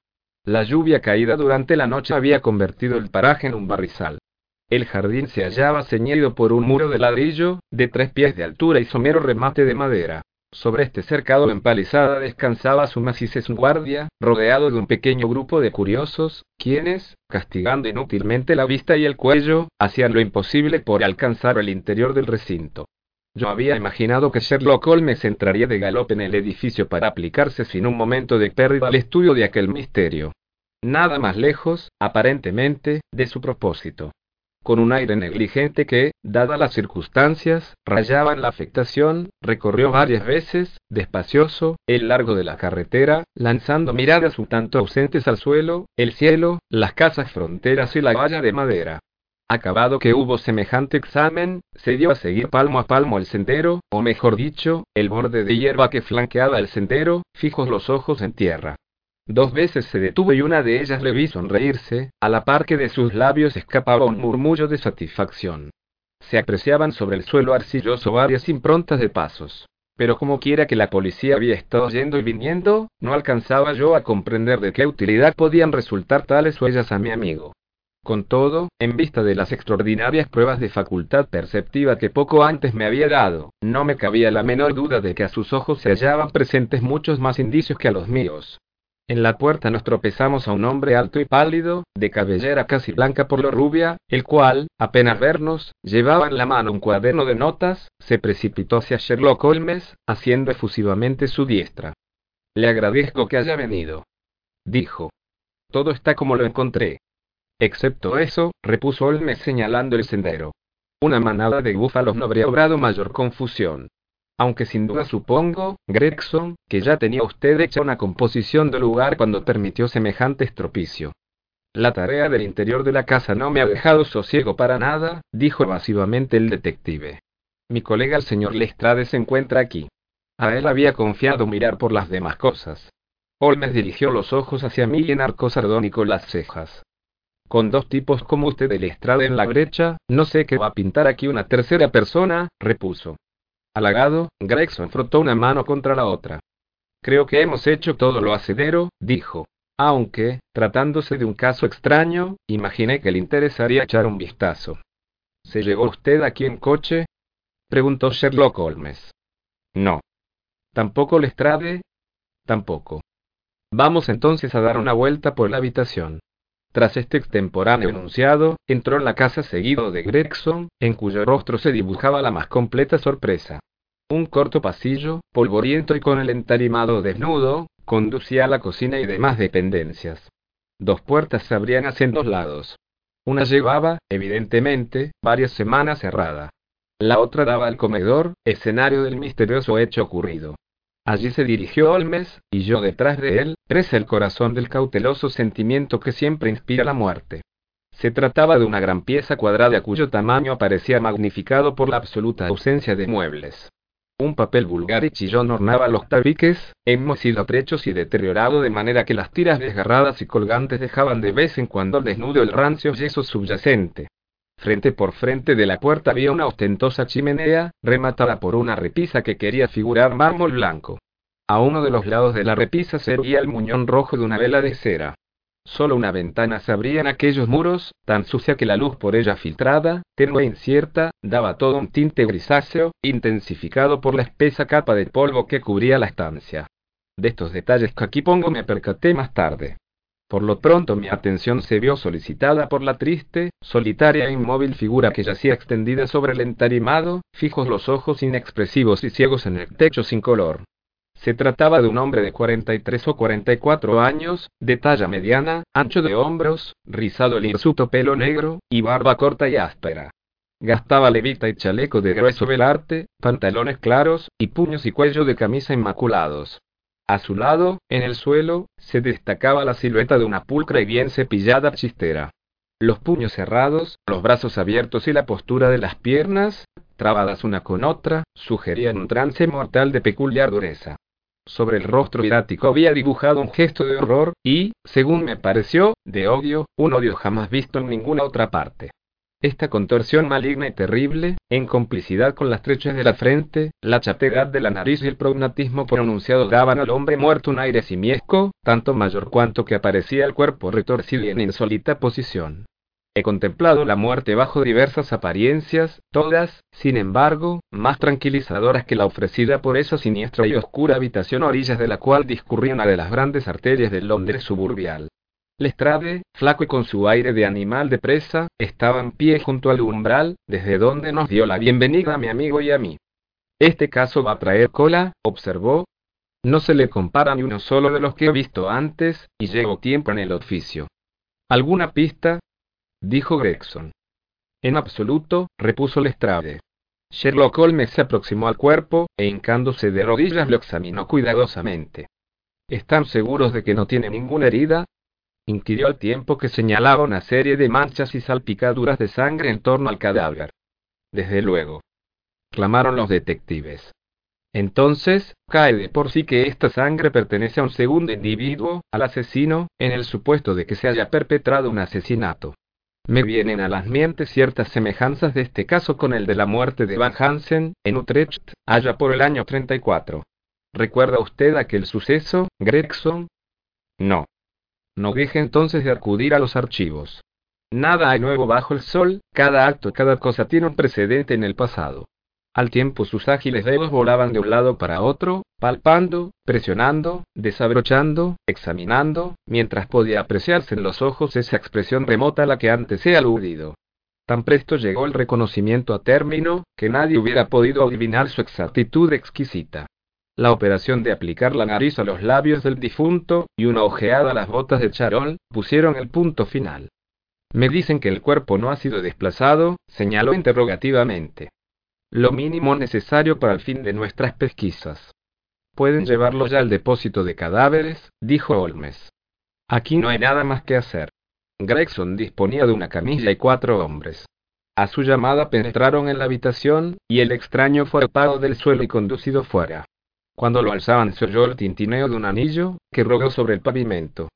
La lluvia caída durante la noche había convertido el paraje en un barrizal. El jardín se hallaba ceñido por un muro de ladrillo, de tres pies de altura y somero remate de madera. Sobre este cercado empalizada descansaba su maciza guardia, rodeado de un pequeño grupo de curiosos, quienes, castigando inútilmente la vista y el cuello, hacían lo imposible por alcanzar el interior del recinto. Yo había imaginado que Sherlock Holmes entraría de galope en el edificio para aplicarse sin un momento de pérdida al estudio de aquel misterio. Nada más lejos, aparentemente, de su propósito con un aire negligente que, dadas las circunstancias, rayaba en la afectación, recorrió varias veces, despacioso, el largo de la carretera, lanzando miradas un tanto ausentes al suelo, el cielo, las casas fronteras y la valla de madera. Acabado que hubo semejante examen, se dio a seguir palmo a palmo el sendero, o mejor dicho, el borde de hierba que flanqueaba el sendero, fijos los ojos en tierra. Dos veces se detuvo y una de ellas le vi sonreírse, a la par que de sus labios escapaba un murmullo de satisfacción. Se apreciaban sobre el suelo arcilloso varias improntas de pasos. Pero como quiera que la policía había estado yendo y viniendo, no alcanzaba yo a comprender de qué utilidad podían resultar tales huellas a mi amigo. Con todo, en vista de las extraordinarias pruebas de facultad perceptiva que poco antes me había dado, no me cabía la menor duda de que a sus ojos se hallaban presentes muchos más indicios que a los míos. En la puerta nos tropezamos a un hombre alto y pálido, de cabellera casi blanca por lo rubia, el cual, apenas vernos, llevaba en la mano un cuaderno de notas, se precipitó hacia Sherlock Holmes, haciendo efusivamente su diestra. Le agradezco que haya venido. Dijo. Todo está como lo encontré. Excepto eso, repuso Holmes señalando el sendero. Una manada de búfalos no habría obrado mayor confusión aunque sin duda supongo, Gregson, que ya tenía usted hecha una composición del lugar cuando permitió semejante estropicio. La tarea del interior de la casa no me ha dejado sosiego para nada, dijo evasivamente el detective. Mi colega el señor Lestrade se encuentra aquí. A él había confiado mirar por las demás cosas. Holmes dirigió los ojos hacia mí y enarcó sardónico las cejas. Con dos tipos como usted de Lestrade en la brecha, no sé qué va a pintar aquí una tercera persona, repuso. Halagado, Gregson frotó una mano contra la otra. Creo que hemos hecho todo lo hacedero, dijo. Aunque, tratándose de un caso extraño, imaginé que le interesaría echar un vistazo. ¿Se llegó usted aquí en coche? preguntó Sherlock Holmes. No. ¿Tampoco Lestrade? Tampoco. Vamos entonces a dar una vuelta por la habitación. Tras este extemporáneo enunciado, entró en la casa seguido de Gregson, en cuyo rostro se dibujaba la más completa sorpresa. Un corto pasillo, polvoriento y con el entarimado desnudo, conducía a la cocina y demás dependencias. Dos puertas se abrían hacia dos lados. Una llevaba, evidentemente, varias semanas cerrada. La otra daba al comedor, escenario del misterioso hecho ocurrido. Allí se dirigió Holmes, y yo detrás de él, presa el corazón del cauteloso sentimiento que siempre inspira la muerte. Se trataba de una gran pieza cuadrada cuyo tamaño parecía magnificado por la absoluta ausencia de muebles. Un papel vulgar y chillón ornaba los tabiques, enmohecido a trechos y deteriorado de manera que las tiras desgarradas y colgantes dejaban de vez en cuando desnudo el rancio yeso subyacente. Frente por frente de la puerta había una ostentosa chimenea, rematada por una repisa que quería figurar mármol blanco. A uno de los lados de la repisa se el muñón rojo de una vela de cera. Solo una ventana se abría en aquellos muros, tan sucia que la luz por ella filtrada, tenue e incierta, daba todo un tinte grisáceo, intensificado por la espesa capa de polvo que cubría la estancia. De estos detalles que aquí pongo me percaté más tarde. Por lo pronto mi atención se vio solicitada por la triste, solitaria e inmóvil figura que yacía extendida sobre el entarimado, fijos los ojos inexpresivos y ciegos en el techo sin color. Se trataba de un hombre de 43 o 44 años, de talla mediana, ancho de hombros, rizado el hirsuto pelo negro, y barba corta y áspera. Gastaba levita y chaleco de grueso velarte, pantalones claros, y puños y cuello de camisa inmaculados. A su lado, en el suelo, se destacaba la silueta de una pulcra y bien cepillada chistera. Los puños cerrados, los brazos abiertos y la postura de las piernas, trabadas una con otra, sugerían un trance mortal de peculiar dureza. Sobre el rostro irático había dibujado un gesto de horror, y, según me pareció, de odio, un odio jamás visto en ninguna otra parte. Esta contorsión maligna y terrible, en complicidad con las trechas de la frente, la chategad de la nariz y el prognatismo pronunciado daban al hombre muerto un aire simiesco, tanto mayor cuanto que aparecía el cuerpo retorcido y en insólita posición. He contemplado la muerte bajo diversas apariencias, todas, sin embargo, más tranquilizadoras que la ofrecida por esa siniestra y oscura habitación a orillas de la cual discurría una de las grandes arterias del Londres suburbial. Lestrade, flaco y con su aire de animal de presa, estaba en pie junto al umbral, desde donde nos dio la bienvenida a mi amigo y a mí. Este caso va a traer cola, observó. No se le compara ni uno solo de los que he visto antes, y llevo tiempo en el oficio. ¿Alguna pista? Dijo Gregson. En absoluto, repuso Lestrade. Sherlock Holmes se aproximó al cuerpo, e hincándose de rodillas lo examinó cuidadosamente. ¿Están seguros de que no tiene ninguna herida? inquirió al tiempo que señalaba una serie de manchas y salpicaduras de sangre en torno al cadáver. Desde luego. clamaron los detectives. Entonces, cae de por sí que esta sangre pertenece a un segundo individuo, al asesino, en el supuesto de que se haya perpetrado un asesinato. Me vienen a las mientes ciertas semejanzas de este caso con el de la muerte de Van Hansen, en Utrecht, allá por el año 34. ¿Recuerda usted aquel suceso, Gregson? No. No deje entonces de acudir a los archivos. Nada hay nuevo bajo el sol, cada acto, cada cosa tiene un precedente en el pasado. Al tiempo sus ágiles dedos volaban de un lado para otro, palpando, presionando, desabrochando, examinando, mientras podía apreciarse en los ojos esa expresión remota a la que antes he aludido. Tan presto llegó el reconocimiento a término, que nadie hubiera podido adivinar su exactitud exquisita. La operación de aplicar la nariz a los labios del difunto, y una ojeada a las botas de charol, pusieron el punto final. Me dicen que el cuerpo no ha sido desplazado, señaló interrogativamente. Lo mínimo necesario para el fin de nuestras pesquisas. Pueden llevarlo ya al depósito de cadáveres, dijo Holmes. Aquí no hay nada más que hacer. Gregson disponía de una camilla y cuatro hombres. A su llamada penetraron en la habitación, y el extraño fue apagado del suelo y conducido fuera. Cuando lo alzaban se oyó el tintineo de un anillo, que rodó sobre el pavimento.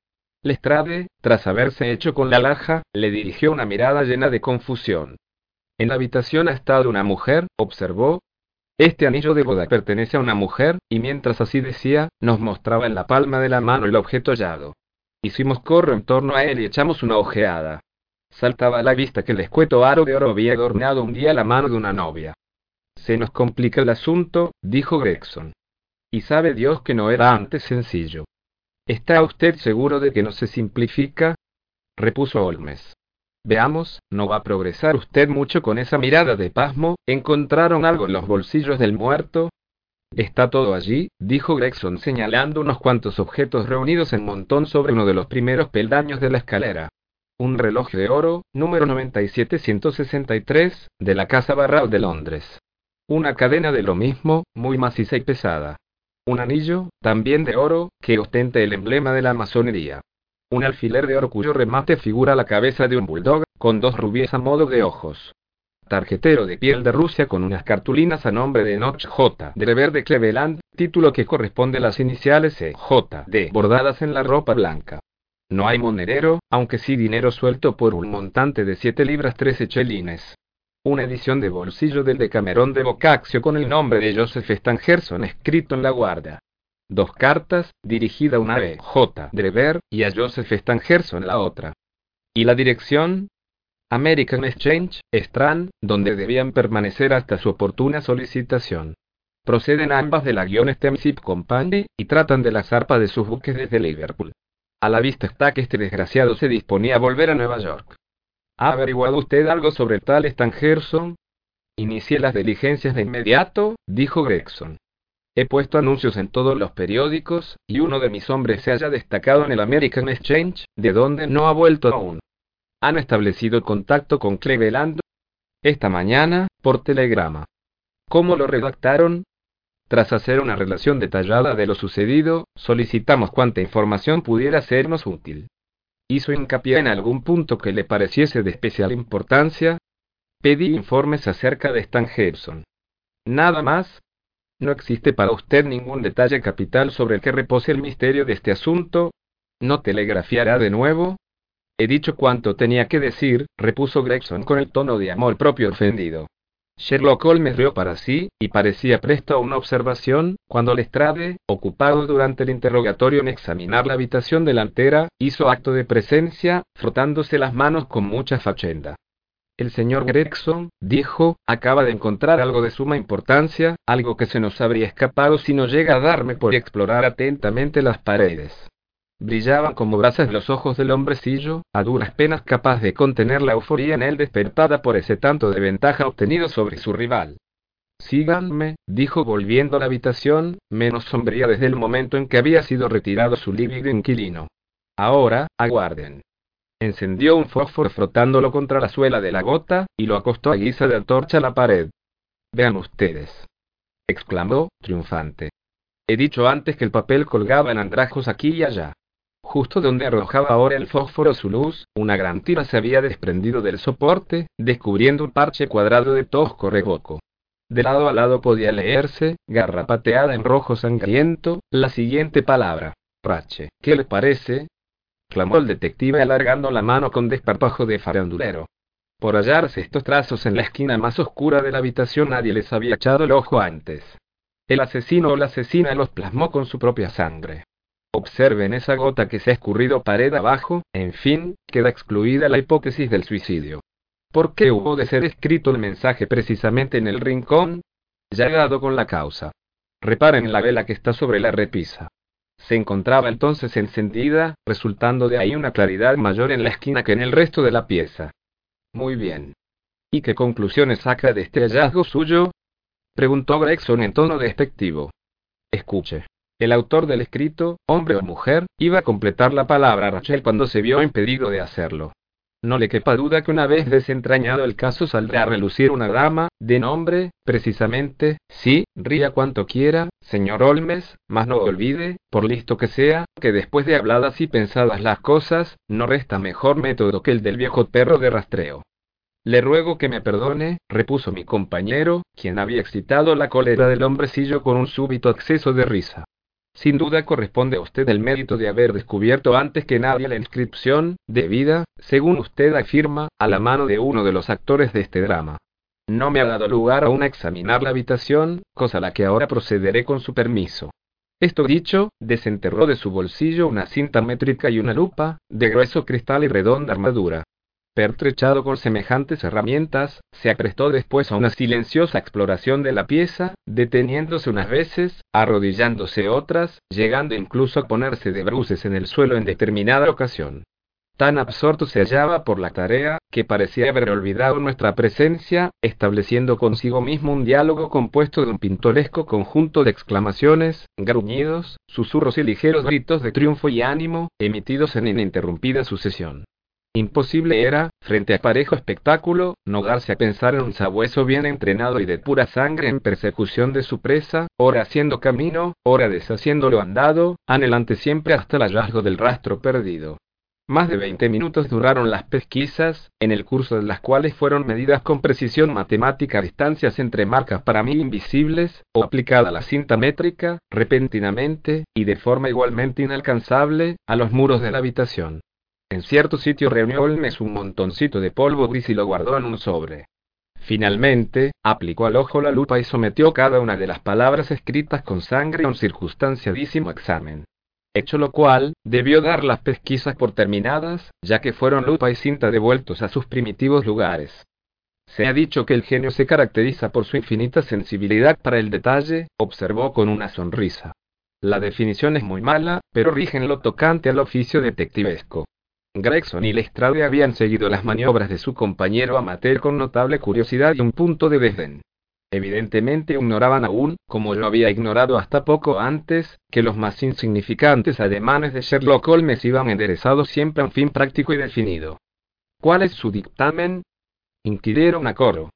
Lestrade, tras haberse hecho con la laja, le dirigió una mirada llena de confusión. En la habitación ha estado una mujer, observó. Este anillo de boda pertenece a una mujer, y mientras así decía, nos mostraba en la palma de la mano el objeto hallado. Hicimos corro en torno a él y echamos una ojeada. Saltaba a la vista que el escueto aro de oro había adornado un día la mano de una novia. Se nos complica el asunto, dijo Gregson. Y sabe Dios que no era antes sencillo. ¿Está usted seguro de que no se simplifica? repuso Holmes. Veamos, no va a progresar usted mucho con esa mirada de pasmo. ¿Encontraron algo en los bolsillos del muerto? Está todo allí, dijo Gregson señalando unos cuantos objetos reunidos en montón sobre uno de los primeros peldaños de la escalera. Un reloj de oro, número 97163, de la Casa Barrao de Londres. Una cadena de lo mismo, muy maciza y pesada. Un anillo, también de oro, que ostenta el emblema de la masonería. Un alfiler de oro cuyo remate figura la cabeza de un bulldog, con dos rubíes a modo de ojos. Tarjetero de piel de Rusia con unas cartulinas a nombre de Notch J. de de Cleveland, título que corresponde a las iniciales E. J. D. bordadas en la ropa blanca. No hay monedero, aunque sí dinero suelto por un montante de 7 libras 13 chelines una edición de bolsillo del Decamerón de Boccaccio con el nombre de Joseph Stangerson escrito en la guardia. Dos cartas, dirigida a una B. J. Drever, y a Joseph Stangerson la otra. ¿Y la dirección? American Exchange, Strand, donde debían permanecer hasta su oportuna solicitación. Proceden ambas de la guion Steamship Company, y tratan de la zarpa de sus buques desde Liverpool. A la vista está que este desgraciado se disponía a volver a Nueva York. ¿Ha averiguado usted algo sobre tal Stangerson? Inicié las diligencias de inmediato, dijo Gregson. He puesto anuncios en todos los periódicos, y uno de mis hombres se haya destacado en el American Exchange, de donde no ha vuelto aún. ¿Han establecido contacto con Cleveland? Esta mañana, por telegrama. ¿Cómo lo redactaron? Tras hacer una relación detallada de lo sucedido, solicitamos cuanta información pudiera sernos útil hizo hincapié en algún punto que le pareciese de especial importancia. Pedí informes acerca de Stan Gibson. Nada más. No existe para usted ningún detalle capital sobre el que repose el misterio de este asunto. ¿No telegrafiará de nuevo? He dicho cuanto tenía que decir, repuso Gregson con el tono de amor propio ofendido. Sherlock Holmes rió para sí, y parecía presto a una observación, cuando Lestrade, ocupado durante el interrogatorio en examinar la habitación delantera, hizo acto de presencia, frotándose las manos con mucha fachenda. El señor Gregson, dijo, acaba de encontrar algo de suma importancia, algo que se nos habría escapado si no llega a darme por explorar atentamente las paredes. Brillaban como brasas los ojos del hombrecillo, a duras penas capaz de contener la euforía en él despertada por ese tanto de ventaja obtenido sobre su rival. Síganme, dijo volviendo a la habitación, menos sombría desde el momento en que había sido retirado su lívido inquilino. Ahora, aguarden. Encendió un fósforo frotándolo contra la suela de la gota, y lo acostó a guisa de antorcha a la pared. Vean ustedes. exclamó, triunfante. He dicho antes que el papel colgaba en andrajos aquí y allá. Justo donde arrojaba ahora el fósforo su luz, una gran tira se había desprendido del soporte, descubriendo un parche cuadrado de tosco reboco. De lado a lado podía leerse, garrapateada en rojo sangriento, la siguiente palabra. Rache. ¿Qué le parece? Clamó el detective alargando la mano con desparpajo de farandulero. Por hallarse estos trazos en la esquina más oscura de la habitación nadie les había echado el ojo antes. El asesino o la asesina los plasmó con su propia sangre. Observen esa gota que se ha escurrido pared abajo, en fin, queda excluida la hipótesis del suicidio. ¿Por qué hubo de ser escrito el mensaje precisamente en el rincón? Ya he dado con la causa. Reparen en la vela que está sobre la repisa. Se encontraba entonces encendida, resultando de ahí una claridad mayor en la esquina que en el resto de la pieza. Muy bien. ¿Y qué conclusiones saca de este hallazgo suyo? Preguntó Gregson en tono despectivo. Escuche. El autor del escrito, hombre o mujer, iba a completar la palabra Rachel cuando se vio impedido de hacerlo. No le quepa duda que una vez desentrañado el caso saldrá a relucir una dama, de nombre, precisamente, sí, ría cuanto quiera, señor Olmes, mas no olvide, por listo que sea, que después de habladas y pensadas las cosas, no resta mejor método que el del viejo perro de rastreo. Le ruego que me perdone, repuso mi compañero, quien había excitado la cólera del hombrecillo con un súbito acceso de risa. Sin duda corresponde a usted el mérito de haber descubierto antes que nadie la inscripción, debida, según usted afirma, a la mano de uno de los actores de este drama. No me ha dado lugar aún a examinar la habitación, cosa a la que ahora procederé con su permiso. Esto dicho, desenterró de su bolsillo una cinta métrica y una lupa, de grueso cristal y redonda armadura. Pertrechado con semejantes herramientas, se aprestó después a una silenciosa exploración de la pieza, deteniéndose unas veces, arrodillándose otras, llegando incluso a ponerse de bruces en el suelo en determinada ocasión. Tan absorto se hallaba por la tarea, que parecía haber olvidado nuestra presencia, estableciendo consigo mismo un diálogo compuesto de un pintoresco conjunto de exclamaciones, gruñidos, susurros y ligeros gritos de triunfo y ánimo, emitidos en ininterrumpida sucesión. Imposible era, frente a parejo espectáculo, no darse a pensar en un sabueso bien entrenado y de pura sangre en persecución de su presa, ora haciendo camino, ora deshaciéndolo andado, anhelante siempre hasta el hallazgo del rastro perdido. Más de 20 minutos duraron las pesquisas, en el curso de las cuales fueron medidas con precisión matemática distancias entre marcas para mí invisibles, o aplicada la cinta métrica, repentinamente, y de forma igualmente inalcanzable, a los muros de la habitación. En cierto sitio reunió Holmes un montoncito de polvo gris y lo guardó en un sobre. Finalmente, aplicó al ojo la lupa y sometió cada una de las palabras escritas con sangre a un circunstanciadísimo examen. Hecho lo cual, debió dar las pesquisas por terminadas, ya que fueron lupa y cinta devueltos a sus primitivos lugares. Se ha dicho que el genio se caracteriza por su infinita sensibilidad para el detalle, observó con una sonrisa. La definición es muy mala, pero rige en lo tocante al oficio detectivesco. Gregson y Lestrade habían seguido las maniobras de su compañero amateur con notable curiosidad y un punto de desdén. Evidentemente ignoraban aún, como yo había ignorado hasta poco antes, que los más insignificantes ademanes de Sherlock Holmes iban enderezados siempre a un fin práctico y definido. ¿Cuál es su dictamen? inquirieron a coro.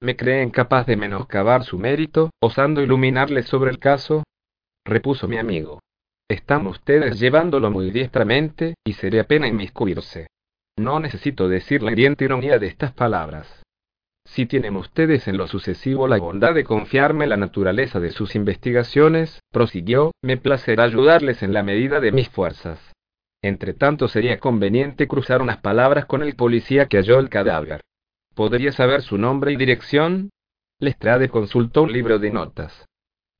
¿Me creen capaz de menoscabar su mérito, osando iluminarle sobre el caso? repuso mi amigo. Están ustedes llevándolo muy diestramente, y sería pena inmiscuirse. No necesito decir la hiriente ironía de estas palabras. Si tienen ustedes en lo sucesivo la bondad de confiarme la naturaleza de sus investigaciones, prosiguió, me placerá ayudarles en la medida de mis fuerzas. Entre tanto sería conveniente cruzar unas palabras con el policía que halló el cadáver. ¿Podría saber su nombre y dirección? Lestrade consultó un libro de notas.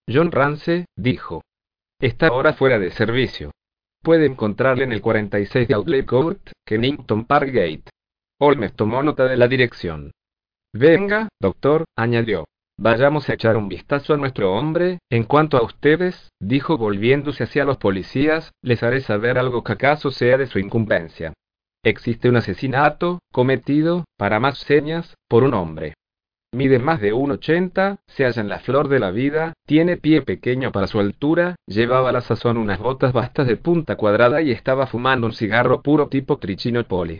John Rance, dijo. Está ahora fuera de servicio. Puede encontrarle en el 46 de Outlet Court, Kennington Park Gate. Holmes tomó nota de la dirección. Venga, doctor, añadió. Vayamos a echar un vistazo a nuestro hombre. En cuanto a ustedes, dijo volviéndose hacia los policías, les haré saber algo que acaso sea de su incumbencia. Existe un asesinato, cometido, para más señas, por un hombre. Mide más de 1,80, se halla en la flor de la vida, tiene pie pequeño para su altura, llevaba a la sazón unas botas bastas de punta cuadrada y estaba fumando un cigarro puro tipo Trichino Poli.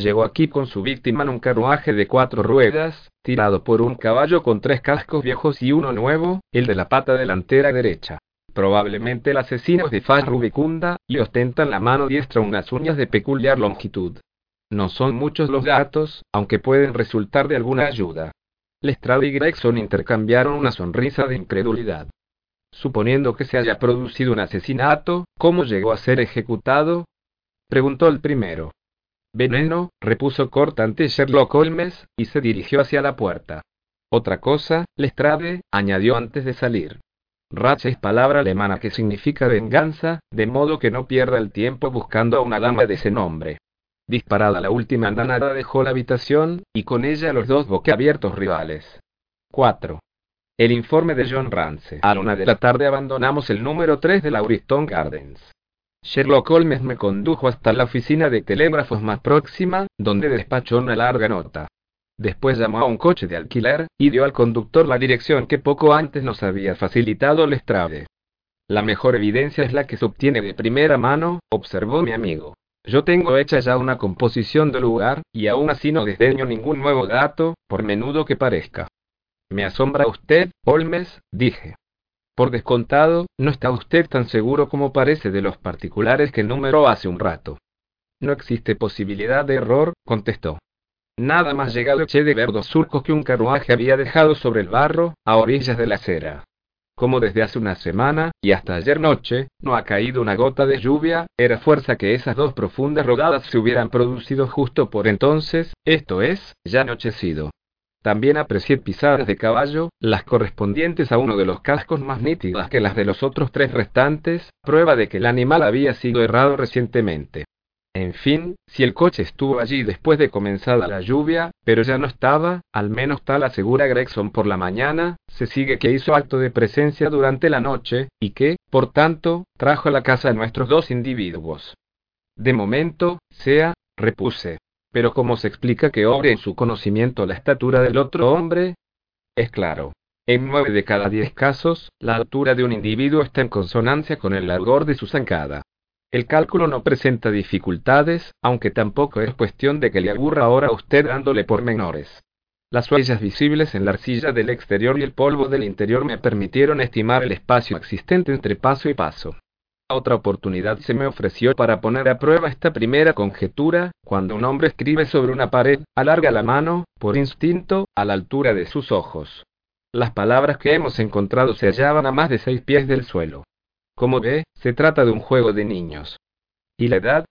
Llegó aquí con su víctima en un carruaje de cuatro ruedas, tirado por un caballo con tres cascos viejos y uno nuevo, el de la pata delantera derecha. Probablemente el asesino es de faz rubicunda, y ostenta en la mano diestra unas uñas de peculiar longitud. No son muchos los datos, aunque pueden resultar de alguna ayuda. Lestrade y Gregson intercambiaron una sonrisa de incredulidad. Suponiendo que se haya producido un asesinato, ¿cómo llegó a ser ejecutado? preguntó el primero. Veneno, repuso cortante Sherlock Holmes, y se dirigió hacia la puerta. Otra cosa, Lestrade, añadió antes de salir. Rache es palabra alemana que significa venganza, de modo que no pierda el tiempo buscando a una dama de ese nombre. Disparada la última andanada dejó la habitación, y con ella los dos boquiabiertos rivales. 4. El informe de John Rance. A la una de la tarde abandonamos el número 3 de Lauriston Gardens. Sherlock Holmes me condujo hasta la oficina de telégrafos más próxima, donde despachó una larga nota. Después llamó a un coche de alquiler, y dio al conductor la dirección que poco antes nos había facilitado Lestrade. La mejor evidencia es la que se obtiene de primera mano, observó mi amigo. Yo tengo hecha ya una composición del lugar, y aún así no desdeño ningún nuevo dato, por menudo que parezca. Me asombra usted, Holmes, dije. Por descontado, no está usted tan seguro como parece de los particulares que numeró hace un rato. No existe posibilidad de error, contestó. Nada más llegado eché de ver dos surcos que un carruaje había dejado sobre el barro, a orillas de la acera como desde hace una semana, y hasta ayer noche, no ha caído una gota de lluvia, era fuerza que esas dos profundas rodadas se hubieran producido justo por entonces, esto es, ya anochecido. También aprecié pisadas de caballo, las correspondientes a uno de los cascos más nítidas que las de los otros tres restantes, prueba de que el animal había sido errado recientemente. En fin, si el coche estuvo allí después de comenzada la lluvia, pero ya no estaba, al menos tal asegura Gregson por la mañana, se sigue que hizo acto de presencia durante la noche, y que, por tanto, trajo a la casa a nuestros dos individuos. De momento, sea, repuse. Pero ¿cómo se explica que obre en su conocimiento la estatura del otro hombre? Es claro. En nueve de cada diez casos, la altura de un individuo está en consonancia con el largor de su zancada. El cálculo no presenta dificultades, aunque tampoco es cuestión de que le aburra ahora a usted dándole pormenores. Las huellas visibles en la arcilla del exterior y el polvo del interior me permitieron estimar el espacio existente entre paso y paso. Otra oportunidad se me ofreció para poner a prueba esta primera conjetura, cuando un hombre escribe sobre una pared, alarga la mano, por instinto, a la altura de sus ojos. Las palabras que hemos encontrado se hallaban a más de seis pies del suelo. Como ve, se trata de un juego de niños. ¿Y la edad?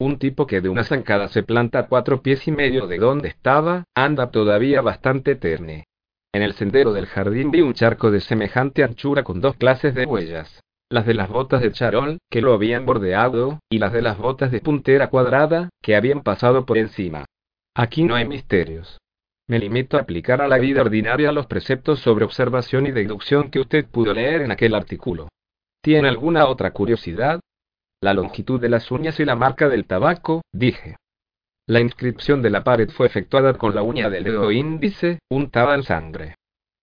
Un tipo que de una zancada se planta a cuatro pies y medio de donde estaba, anda todavía bastante terne. En el sendero del jardín vi un charco de semejante anchura con dos clases de huellas. Las de las botas de charol, que lo habían bordeado, y las de las botas de puntera cuadrada, que habían pasado por encima. Aquí no hay misterios. Me limito a aplicar a la vida ordinaria los preceptos sobre observación y deducción que usted pudo leer en aquel artículo. ¿Tiene alguna otra curiosidad? La longitud de las uñas y la marca del tabaco, dije. La inscripción de la pared fue efectuada con la uña del dedo índice, untada en sangre.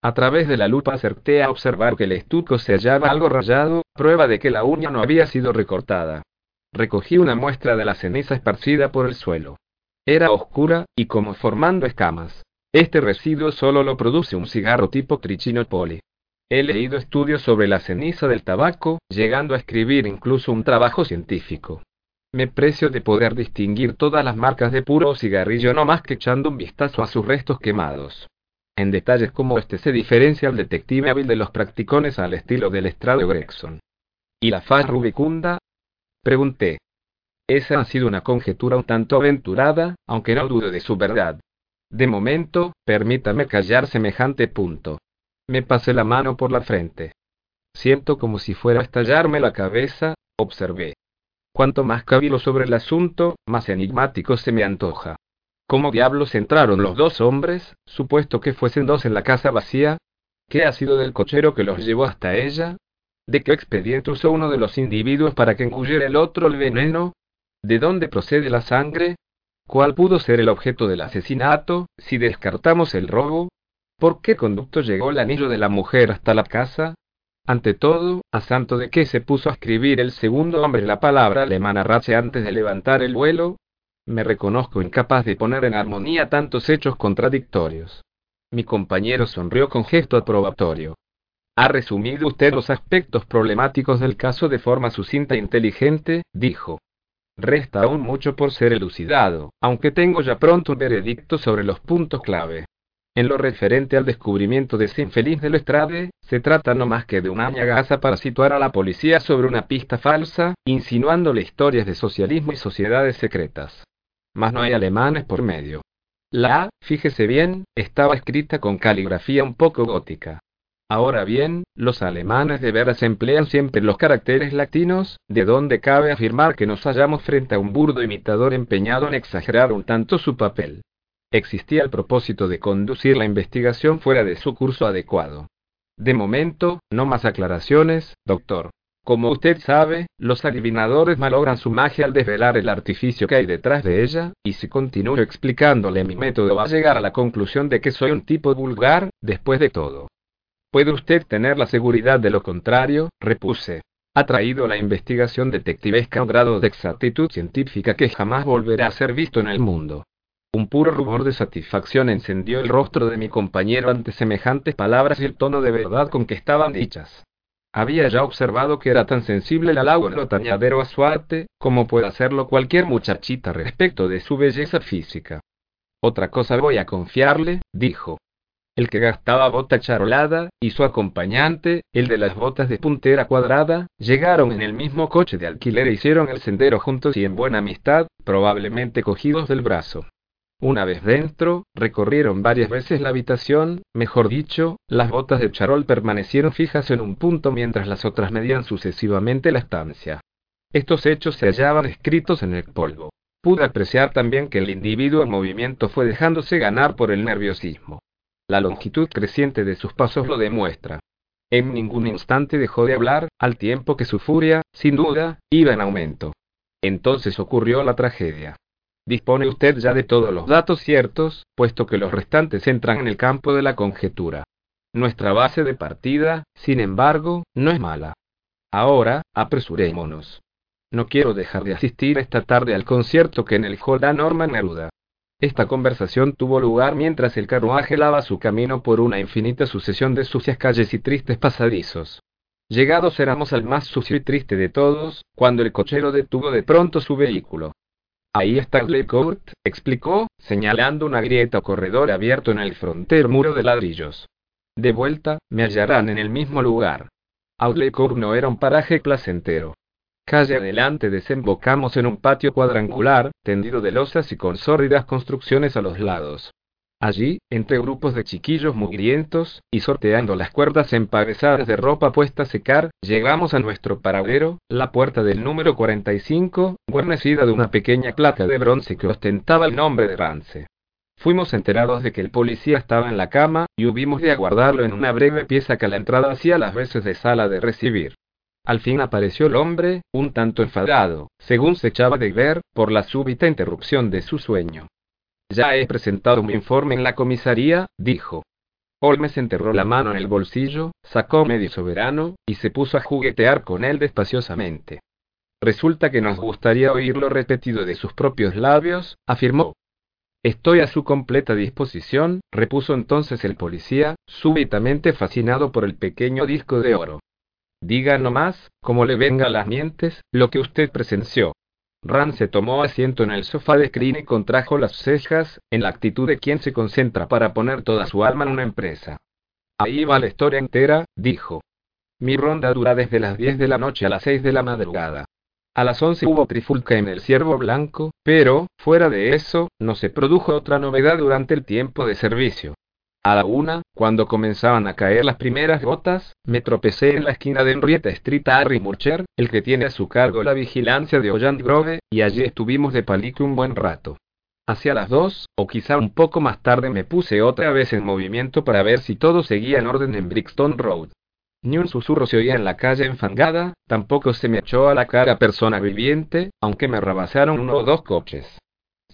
A través de la lupa acerté a observar que el estuco se hallaba algo rayado, prueba de que la uña no había sido recortada. Recogí una muestra de la ceniza esparcida por el suelo. Era oscura, y como formando escamas. Este residuo solo lo produce un cigarro tipo trichino poli. He leído estudios sobre la ceniza del tabaco, llegando a escribir incluso un trabajo científico. Me precio de poder distinguir todas las marcas de puro cigarrillo no más que echando un vistazo a sus restos quemados. En detalles como este se diferencia el detective hábil de los practicones al estilo del estrado Gregson. ¿Y la faz rubicunda? Pregunté. Esa ha sido una conjetura un tanto aventurada, aunque no dudo de su verdad. De momento, permítame callar semejante punto. Me pasé la mano por la frente. Siento como si fuera a estallarme la cabeza, observé. Cuanto más cabilo sobre el asunto, más enigmático se me antoja. ¿Cómo diablos entraron los dos hombres, supuesto que fuesen dos en la casa vacía? ¿Qué ha sido del cochero que los llevó hasta ella? ¿De qué expediente usó uno de los individuos para que engullera el otro el veneno? ¿De dónde procede la sangre? ¿Cuál pudo ser el objeto del asesinato, si descartamos el robo? ¿Por qué conducto llegó el anillo de la mujer hasta la casa? Ante todo, a santo de qué se puso a escribir el segundo hombre la palabra alemana rache antes de levantar el vuelo. Me reconozco incapaz de poner en armonía tantos hechos contradictorios. Mi compañero sonrió con gesto aprobatorio. Ha resumido usted los aspectos problemáticos del caso de forma sucinta e inteligente, dijo. Resta aún mucho por ser elucidado, aunque tengo ya pronto un veredicto sobre los puntos clave. En lo referente al descubrimiento de ese infeliz de Lestrade, se trata no más que de una añagaza para situar a la policía sobre una pista falsa, insinuándole historias de socialismo y sociedades secretas. Mas no hay alemanes por medio. La A, fíjese bien, estaba escrita con caligrafía un poco gótica. Ahora bien, los alemanes de veras emplean siempre los caracteres latinos, de donde cabe afirmar que nos hallamos frente a un burdo imitador empeñado en exagerar un tanto su papel existía el propósito de conducir la investigación fuera de su curso adecuado. De momento, no más aclaraciones, doctor. Como usted sabe, los adivinadores malogran su magia al desvelar el artificio que hay detrás de ella, y si continúo explicándole mi método va a llegar a la conclusión de que soy un tipo vulgar, después de todo. ¿Puede usted tener la seguridad de lo contrario? repuse. Ha traído la investigación detectivesca a un grado de exactitud científica que jamás volverá a ser visto en el mundo. Un puro rubor de satisfacción encendió el rostro de mi compañero ante semejantes palabras y el tono de verdad con que estaban dichas. Había ya observado que era tan sensible en lo tañadero a su arte, como puede hacerlo cualquier muchachita respecto de su belleza física. Otra cosa voy a confiarle, dijo. El que gastaba bota charolada, y su acompañante, el de las botas de puntera cuadrada, llegaron en el mismo coche de alquiler e hicieron el sendero juntos y en buena amistad, probablemente cogidos del brazo. Una vez dentro, recorrieron varias veces la habitación, mejor dicho, las botas de charol permanecieron fijas en un punto mientras las otras medían sucesivamente la estancia. Estos hechos se hallaban escritos en el polvo. Pude apreciar también que el individuo en movimiento fue dejándose ganar por el nerviosismo. La longitud creciente de sus pasos lo demuestra. En ningún instante dejó de hablar, al tiempo que su furia, sin duda, iba en aumento. Entonces ocurrió la tragedia. Dispone usted ya de todos los datos ciertos, puesto que los restantes entran en el campo de la conjetura. Nuestra base de partida, sin embargo, no es mala. Ahora, apresurémonos. No quiero dejar de asistir esta tarde al concierto que en el hall da Norma Neruda. Esta conversación tuvo lugar mientras el carruaje lava su camino por una infinita sucesión de sucias calles y tristes pasadizos. Llegados éramos al más sucio y triste de todos, cuando el cochero detuvo de pronto su vehículo. Ahí está Court, explicó, señalando una grieta o corredor abierto en el frontero muro de ladrillos. De vuelta, me hallarán en el mismo lugar. Court no era un paraje placentero. Calle adelante desembocamos en un patio cuadrangular, tendido de losas y con sórdidas construcciones a los lados. Allí, entre grupos de chiquillos mugrientos, y sorteando las cuerdas empavesadas de ropa puesta a secar, llegamos a nuestro paradero, la puerta del número 45, guarnecida de una pequeña placa de bronce que ostentaba el nombre de Rance. Fuimos enterados de que el policía estaba en la cama, y hubimos de aguardarlo en una breve pieza que a la entrada hacía las veces de sala de recibir. Al fin apareció el hombre, un tanto enfadado, según se echaba de ver, por la súbita interrupción de su sueño. Ya he presentado mi informe en la comisaría, dijo. Holmes enterró la mano en el bolsillo, sacó medio soberano, y se puso a juguetear con él despaciosamente. Resulta que nos gustaría oírlo repetido de sus propios labios, afirmó. Estoy a su completa disposición, repuso entonces el policía, súbitamente fascinado por el pequeño disco de oro. Diga nomás, como le venga a las mientes, lo que usted presenció. Ran se tomó asiento en el sofá de screen y contrajo las cejas, en la actitud de quien se concentra para poner toda su alma en una empresa. Ahí va la historia entera, dijo. Mi ronda dura desde las 10 de la noche a las 6 de la madrugada. A las 11 hubo trifulca en el ciervo blanco, pero, fuera de eso, no se produjo otra novedad durante el tiempo de servicio. A la una, cuando comenzaban a caer las primeras gotas, me tropecé en la esquina de Henrietta Street a Harry Murcher, el que tiene a su cargo la vigilancia de Ollanta Grove, y allí estuvimos de palique un buen rato. Hacia las dos, o quizá un poco más tarde me puse otra vez en movimiento para ver si todo seguía en orden en Brixton Road. Ni un susurro se oía en la calle enfangada, tampoco se me echó a la cara persona viviente, aunque me rebasaron uno o dos coches.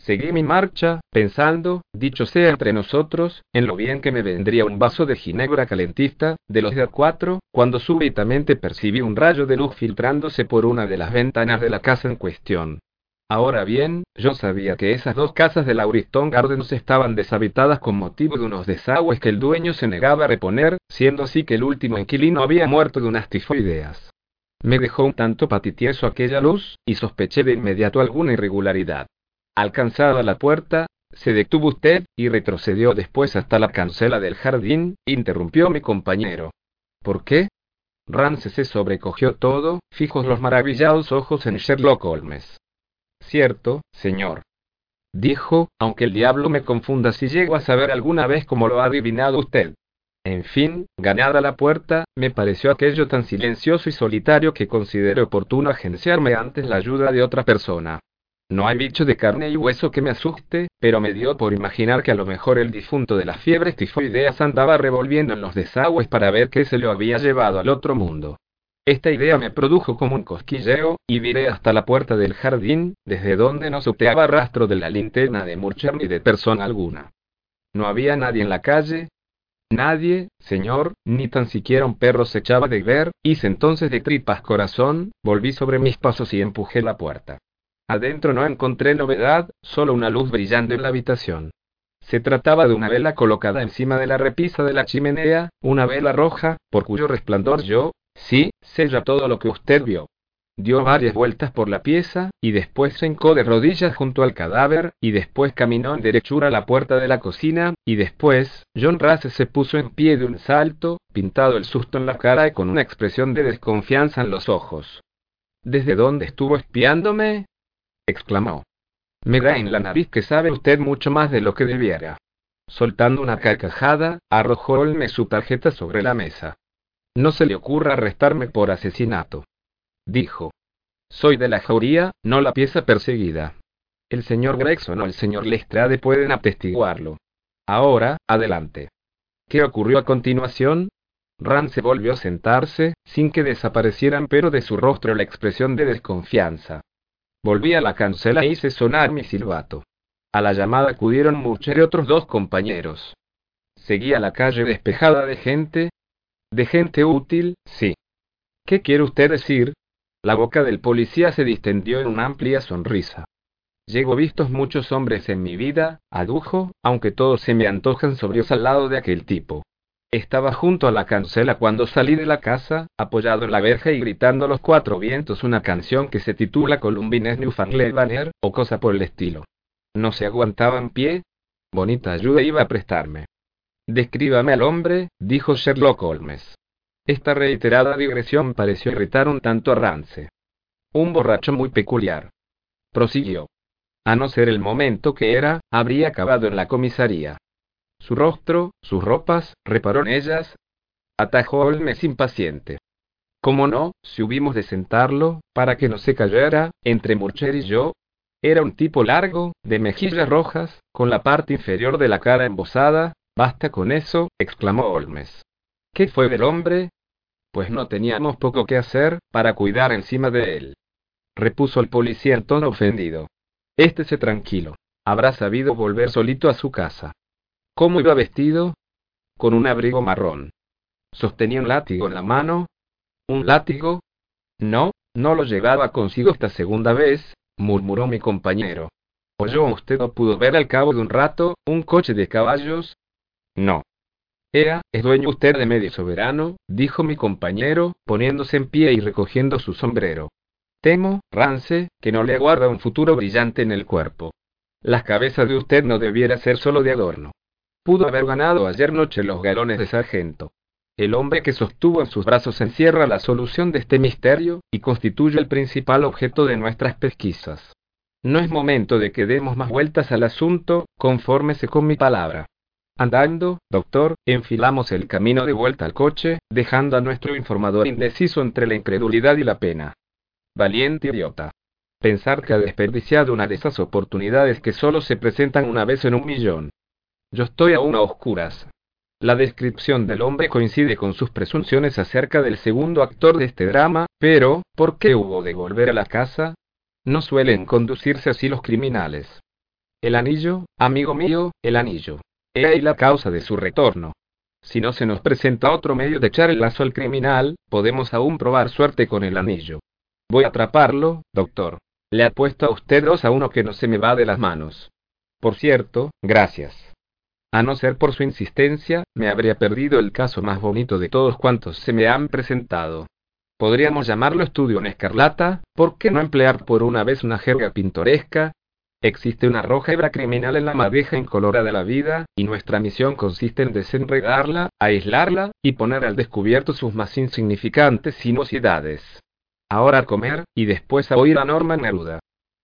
Seguí mi marcha, pensando, dicho sea entre nosotros, en lo bien que me vendría un vaso de ginebra calentista, de los de cuatro, cuando súbitamente percibí un rayo de luz filtrándose por una de las ventanas de la casa en cuestión. Ahora bien, yo sabía que esas dos casas de Lauriston Gardens estaban deshabitadas con motivo de unos desagües que el dueño se negaba a reponer, siendo así que el último inquilino había muerto de unas tifoideas. Me dejó un tanto patitieso aquella luz, y sospeché de inmediato alguna irregularidad. Alcanzada la puerta, se detuvo usted, y retrocedió después hasta la cancela del jardín, interrumpió mi compañero. ¿Por qué? Rance se sobrecogió todo, fijos los maravillados ojos en Sherlock Holmes. Cierto, señor. Dijo, aunque el diablo me confunda si llego a saber alguna vez cómo lo ha adivinado usted. En fin, ganada la puerta, me pareció aquello tan silencioso y solitario que consideré oportuno agenciarme antes la ayuda de otra persona. No hay bicho de carne y hueso que me asuste, pero me dio por imaginar que a lo mejor el difunto de las fiebres tifoideas andaba revolviendo en los desagües para ver qué se lo había llevado al otro mundo. Esta idea me produjo como un cosquilleo, y viré hasta la puerta del jardín, desde donde no subteaba rastro de la linterna de Murcher ni de persona alguna. No había nadie en la calle. Nadie, señor, ni tan siquiera un perro se echaba de ver, hice entonces de tripas corazón, volví sobre mis pasos y empujé la puerta. Adentro no encontré novedad, solo una luz brillando en la habitación. Se trataba de una vela colocada encima de la repisa de la chimenea, una vela roja, por cuyo resplandor yo, sí, sé ya todo lo que usted vio. Dio varias vueltas por la pieza, y después se hincó de rodillas junto al cadáver, y después caminó en derechura a la puerta de la cocina, y después, John Race se puso en pie de un salto, pintado el susto en la cara y con una expresión de desconfianza en los ojos. ¿Desde dónde estuvo espiándome? Exclamó. Me da en la nariz que sabe usted mucho más de lo que debiera. Soltando una carcajada, arrojó Olme su tarjeta sobre la mesa. No se le ocurra arrestarme por asesinato. Dijo. Soy de la jauría, no la pieza perseguida. El señor Gregson o el señor Lestrade pueden atestiguarlo. Ahora, adelante. ¿Qué ocurrió a continuación? Rand se volvió a sentarse, sin que desaparecieran pero de su rostro la expresión de desconfianza. Volví a la cancela e hice sonar mi silbato. A la llamada acudieron Murcher y otros dos compañeros. Seguía la calle despejada de gente. De gente útil, sí. ¿Qué quiere usted decir? La boca del policía se distendió en una amplia sonrisa. Llego vistos muchos hombres en mi vida, adujo, aunque todos se me antojan sobrios al lado de aquel tipo. Estaba junto a la cancela cuando salí de la casa, apoyado en la verja y gritando a los cuatro vientos una canción que se titula Columbines Newfoundland Banner, o cosa por el estilo. No se aguantaba en pie. Bonita ayuda iba a prestarme. Descríbame al hombre, dijo Sherlock Holmes. Esta reiterada digresión pareció irritar un tanto a Rance. Un borracho muy peculiar. Prosiguió. A no ser el momento que era, habría acabado en la comisaría. Su rostro, sus ropas, reparó en ellas. Atajó Holmes impaciente. ¿Cómo no, si hubimos de sentarlo, para que no se cayera, entre Murcher y yo? Era un tipo largo, de mejillas rojas, con la parte inferior de la cara embosada. Basta con eso, exclamó Holmes. ¿Qué fue del hombre? pues no teníamos poco que hacer, para cuidar encima de él. Repuso el policía en tono ofendido. Éstese tranquilo. Habrá sabido volver solito a su casa. ¿Cómo iba vestido? Con un abrigo marrón. Sostenía un látigo en la mano. ¿Un látigo? No, no lo llevaba consigo esta segunda vez, murmuró mi compañero. ¿Oyó usted o pudo ver al cabo de un rato un coche de caballos? No, Ea, ¿es dueño usted de medio soberano? dijo mi compañero, poniéndose en pie y recogiendo su sombrero. Temo, Rance, que no le aguarda un futuro brillante en el cuerpo. La cabeza de usted no debiera ser solo de adorno. Pudo haber ganado ayer noche los galones de sargento. El hombre que sostuvo en sus brazos encierra la solución de este misterio, y constituye el principal objeto de nuestras pesquisas. No es momento de que demos más vueltas al asunto, confórmese con mi palabra. Andando, doctor, enfilamos el camino de vuelta al coche, dejando a nuestro informador indeciso entre la incredulidad y la pena. Valiente idiota. Pensar que ha desperdiciado una de esas oportunidades que solo se presentan una vez en un millón. Yo estoy aún a oscuras. La descripción del hombre coincide con sus presunciones acerca del segundo actor de este drama, pero, ¿por qué hubo de volver a la casa? No suelen conducirse así los criminales. El anillo, amigo mío, el anillo. He ahí la causa de su retorno. Si no se nos presenta otro medio de echar el lazo al criminal, podemos aún probar suerte con el anillo. Voy a atraparlo, doctor. Le apuesto a usted dos a uno que no se me va de las manos. Por cierto, gracias. A no ser por su insistencia, me habría perdido el caso más bonito de todos cuantos se me han presentado. Podríamos llamarlo estudio en escarlata, ¿por qué no emplear por una vez una jerga pintoresca, Existe una roja hebra criminal en la madeja incolora de la vida, y nuestra misión consiste en desenredarla, aislarla, y poner al descubierto sus más insignificantes sinuosidades. Ahora a comer, y después a oír a Norma Neruda.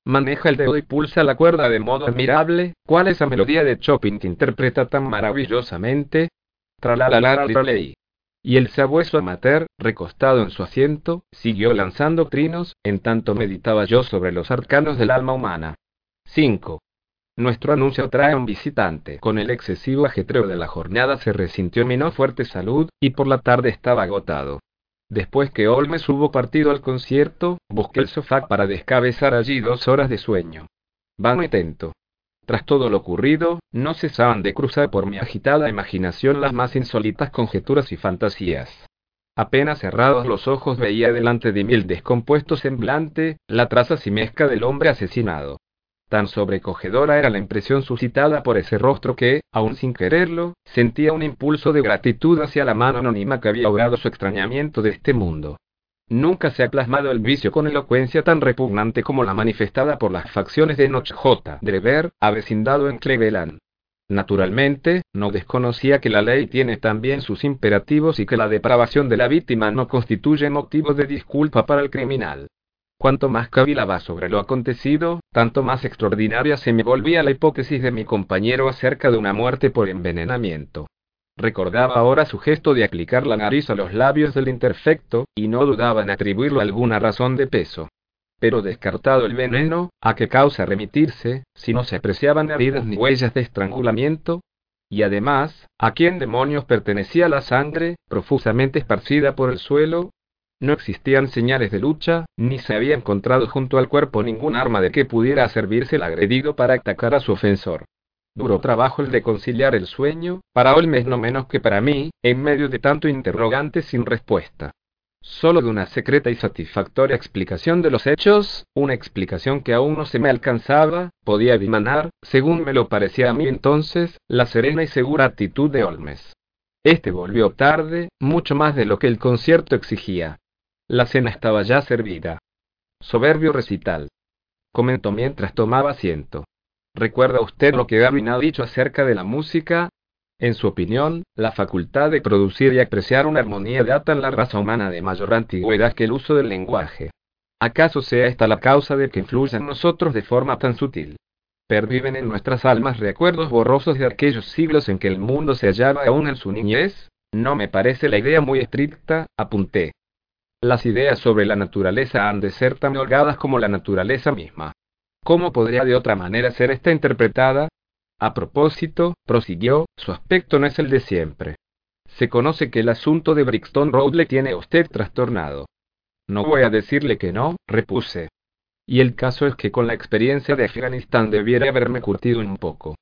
Maneja el dedo y pulsa la cuerda de modo admirable, ¿cuál esa melodía de Chopin que interpreta tan maravillosamente? Tralalalala leí. Y el sabueso amateur, recostado en su asiento, siguió lanzando trinos, en tanto meditaba yo sobre los arcanos del alma humana. 5. Nuestro anuncio trae un visitante. Con el excesivo ajetreo de la jornada se resintió mi no fuerte salud, y por la tarde estaba agotado. Después que Olmes hubo partido al concierto, busqué el sofá para descabezar allí dos horas de sueño. Vano intento. Tras todo lo ocurrido, no cesaban de cruzar por mi agitada imaginación las más insólitas conjeturas y fantasías. Apenas cerrados los ojos veía delante de mí el descompuesto semblante, la traza simesca del hombre asesinado. Tan sobrecogedora era la impresión suscitada por ese rostro que, aun sin quererlo, sentía un impulso de gratitud hacia la mano anónima que había ahogado su extrañamiento de este mundo. Nunca se ha plasmado el vicio con elocuencia tan repugnante como la manifestada por las facciones de Noch J. Drever, avecindado en Cleveland. Naturalmente, no desconocía que la ley tiene también sus imperativos y que la depravación de la víctima no constituye motivo de disculpa para el criminal. Cuanto más cavilaba sobre lo acontecido, tanto más extraordinaria se me volvía la hipótesis de mi compañero acerca de una muerte por envenenamiento. Recordaba ahora su gesto de aplicar la nariz a los labios del interfecto, y no dudaba en atribuirlo a alguna razón de peso. Pero descartado el veneno, ¿a qué causa remitirse, si no se apreciaban heridas ni huellas de estrangulamiento? Y además, ¿a quién demonios pertenecía la sangre, profusamente esparcida por el suelo, no existían señales de lucha, ni se había encontrado junto al cuerpo ningún arma de que pudiera servirse el agredido para atacar a su ofensor. Duro trabajo el de conciliar el sueño, para Olmes no menos que para mí, en medio de tanto interrogante sin respuesta. solo de una secreta y satisfactoria explicación de los hechos, una explicación que aún no se me alcanzaba, podía dimanar, según me lo parecía a mí entonces, la serena y segura actitud de Holmes. Este volvió tarde, mucho más de lo que el concierto exigía. La cena estaba ya servida. Soberbio recital. Comentó mientras tomaba asiento. ¿Recuerda usted lo que Gavin ha dicho acerca de la música? En su opinión, la facultad de producir y apreciar una armonía data en la raza humana de mayor antigüedad que el uso del lenguaje. ¿Acaso sea esta la causa de que influya en nosotros de forma tan sutil? Perviven en nuestras almas recuerdos borrosos de aquellos siglos en que el mundo se hallaba aún en su niñez. No me parece la idea muy estricta, apunté. Las ideas sobre la naturaleza han de ser tan holgadas como la naturaleza misma. ¿Cómo podría de otra manera ser esta interpretada? A propósito, prosiguió, su aspecto no es el de siempre. Se conoce que el asunto de Brixton Road le tiene a usted trastornado. No voy a decirle que no, repuse. Y el caso es que con la experiencia de Afganistán debiera haberme curtido un poco.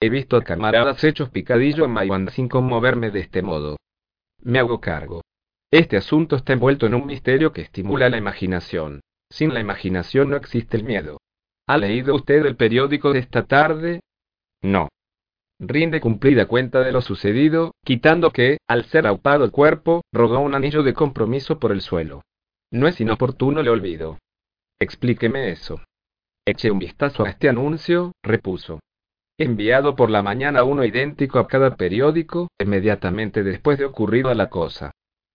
He visto a camaradas hechos picadillo en Maiwand sin conmoverme de este modo. Me hago cargo. Este asunto está envuelto en un misterio que estimula la imaginación. Sin la imaginación no existe el miedo. ¿Ha leído usted el periódico de esta tarde? No. Rinde cumplida cuenta de lo sucedido, quitando que, al ser aupado el cuerpo, rogó un anillo de compromiso por el suelo. No es inoportuno el olvido. Explíqueme eso. Eché un vistazo a este anuncio, repuso. Enviado por la mañana uno idéntico a cada periódico, inmediatamente después de ocurrido la cosa.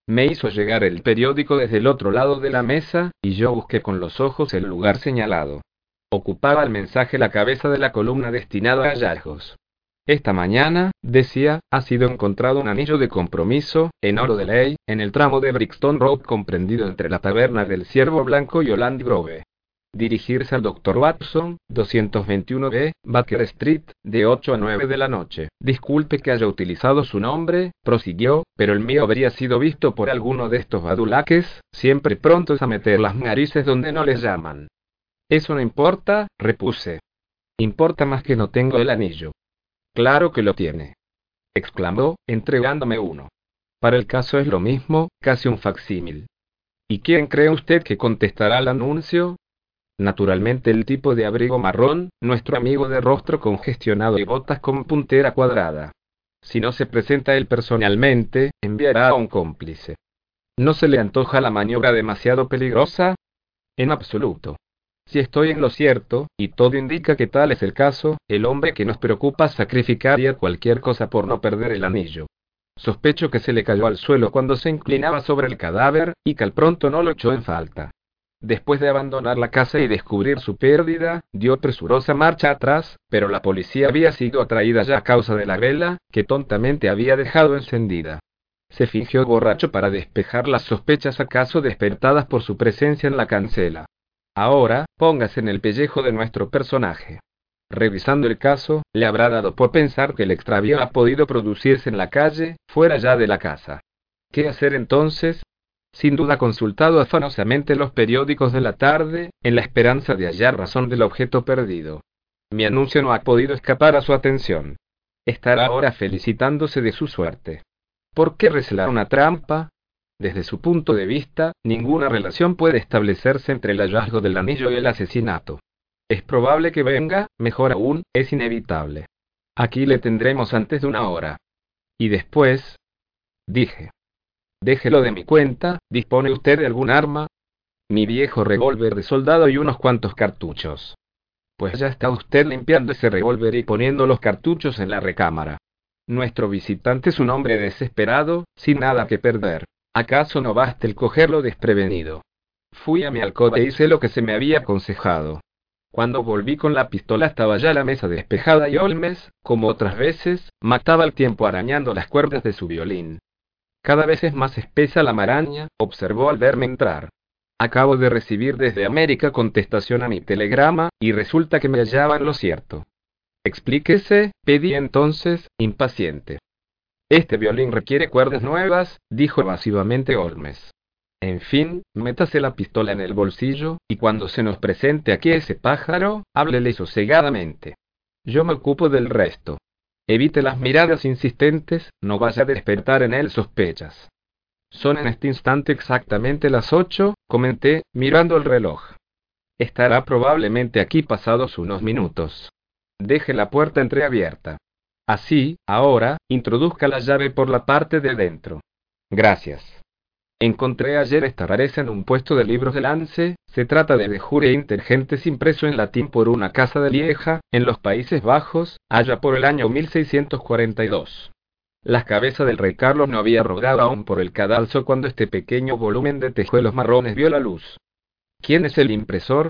Me hizo llegar el periódico desde el otro lado de la mesa, y yo busqué con los ojos el lugar señalado. Ocupaba el mensaje la cabeza de la columna destinada a hallazgos. Esta mañana, decía, ha sido encontrado un anillo de compromiso, en oro de ley, en el tramo de Brixton Road comprendido entre la taberna del Ciervo Blanco y Holland Grove. Dirigirse al Dr. Watson, 221B, Baker Street, de 8 a 9 de la noche. Disculpe que haya utilizado su nombre, prosiguió, pero el mío habría sido visto por alguno de estos badulaques, siempre prontos a meter las narices donde no les llaman. Eso no importa, repuse. Importa más que no tengo el anillo. Claro que lo tiene. exclamó, entregándome uno. Para el caso es lo mismo, casi un facsímil. ¿Y quién cree usted que contestará al anuncio? Naturalmente el tipo de abrigo marrón, nuestro amigo de rostro congestionado y botas con puntera cuadrada. Si no se presenta él personalmente, enviará a un cómplice. ¿No se le antoja la maniobra demasiado peligrosa? En absoluto. Si estoy en lo cierto, y todo indica que tal es el caso, el hombre que nos preocupa sacrificaría cualquier cosa por no perder el anillo. Sospecho que se le cayó al suelo cuando se inclinaba sobre el cadáver, y que al pronto no lo echó en falta. Después de abandonar la casa y descubrir su pérdida, dio presurosa marcha atrás, pero la policía había sido atraída ya a causa de la vela, que tontamente había dejado encendida. Se fingió borracho para despejar las sospechas acaso despertadas por su presencia en la cancela. Ahora, póngase en el pellejo de nuestro personaje. Revisando el caso, le habrá dado por pensar que el extravío ha podido producirse en la calle, fuera ya de la casa. ¿Qué hacer entonces? Sin duda consultado afanosamente los periódicos de la tarde, en la esperanza de hallar razón del objeto perdido. Mi anuncio no ha podido escapar a su atención. Estará ahora felicitándose de su suerte. ¿Por qué recelar una trampa? Desde su punto de vista, ninguna relación puede establecerse entre el hallazgo del anillo y el asesinato. Es probable que venga, mejor aún, es inevitable. Aquí le tendremos antes de una hora. Y después... Dije. Déjelo de mi cuenta, ¿dispone usted de algún arma? Mi viejo revólver de soldado y unos cuantos cartuchos. Pues ya está usted limpiando ese revólver y poniendo los cartuchos en la recámara. Nuestro visitante es un hombre desesperado, sin nada que perder. ¿Acaso no basta el cogerlo desprevenido? Fui a mi alcoba e hice lo que se me había aconsejado. Cuando volví con la pistola estaba ya la mesa despejada y Olmes, como otras veces, mataba el tiempo arañando las cuerdas de su violín. Cada vez es más espesa la maraña, observó al verme entrar. Acabo de recibir desde América contestación a mi telegrama, y resulta que me hallaba en lo cierto. Explíquese, pedí entonces, impaciente. Este violín requiere cuerdas nuevas, dijo evasivamente Holmes. En fin, métase la pistola en el bolsillo, y cuando se nos presente aquí ese pájaro, háblele sosegadamente. Yo me ocupo del resto. Evite las miradas insistentes, no vaya a despertar en él sospechas. Son en este instante exactamente las ocho, comenté, mirando el reloj. Estará probablemente aquí pasados unos minutos. Deje la puerta entreabierta. Así, ahora, introduzca la llave por la parte de dentro. Gracias. Encontré ayer esta rareza en un puesto de libros de Lance, se trata de Jure Intergentes impreso en latín por una casa de Lieja, en los Países Bajos, allá por el año 1642. La cabeza del rey Carlos no había rodado aún por el cadalso cuando este pequeño volumen de tejuelos marrones vio la luz. ¿Quién es el impresor?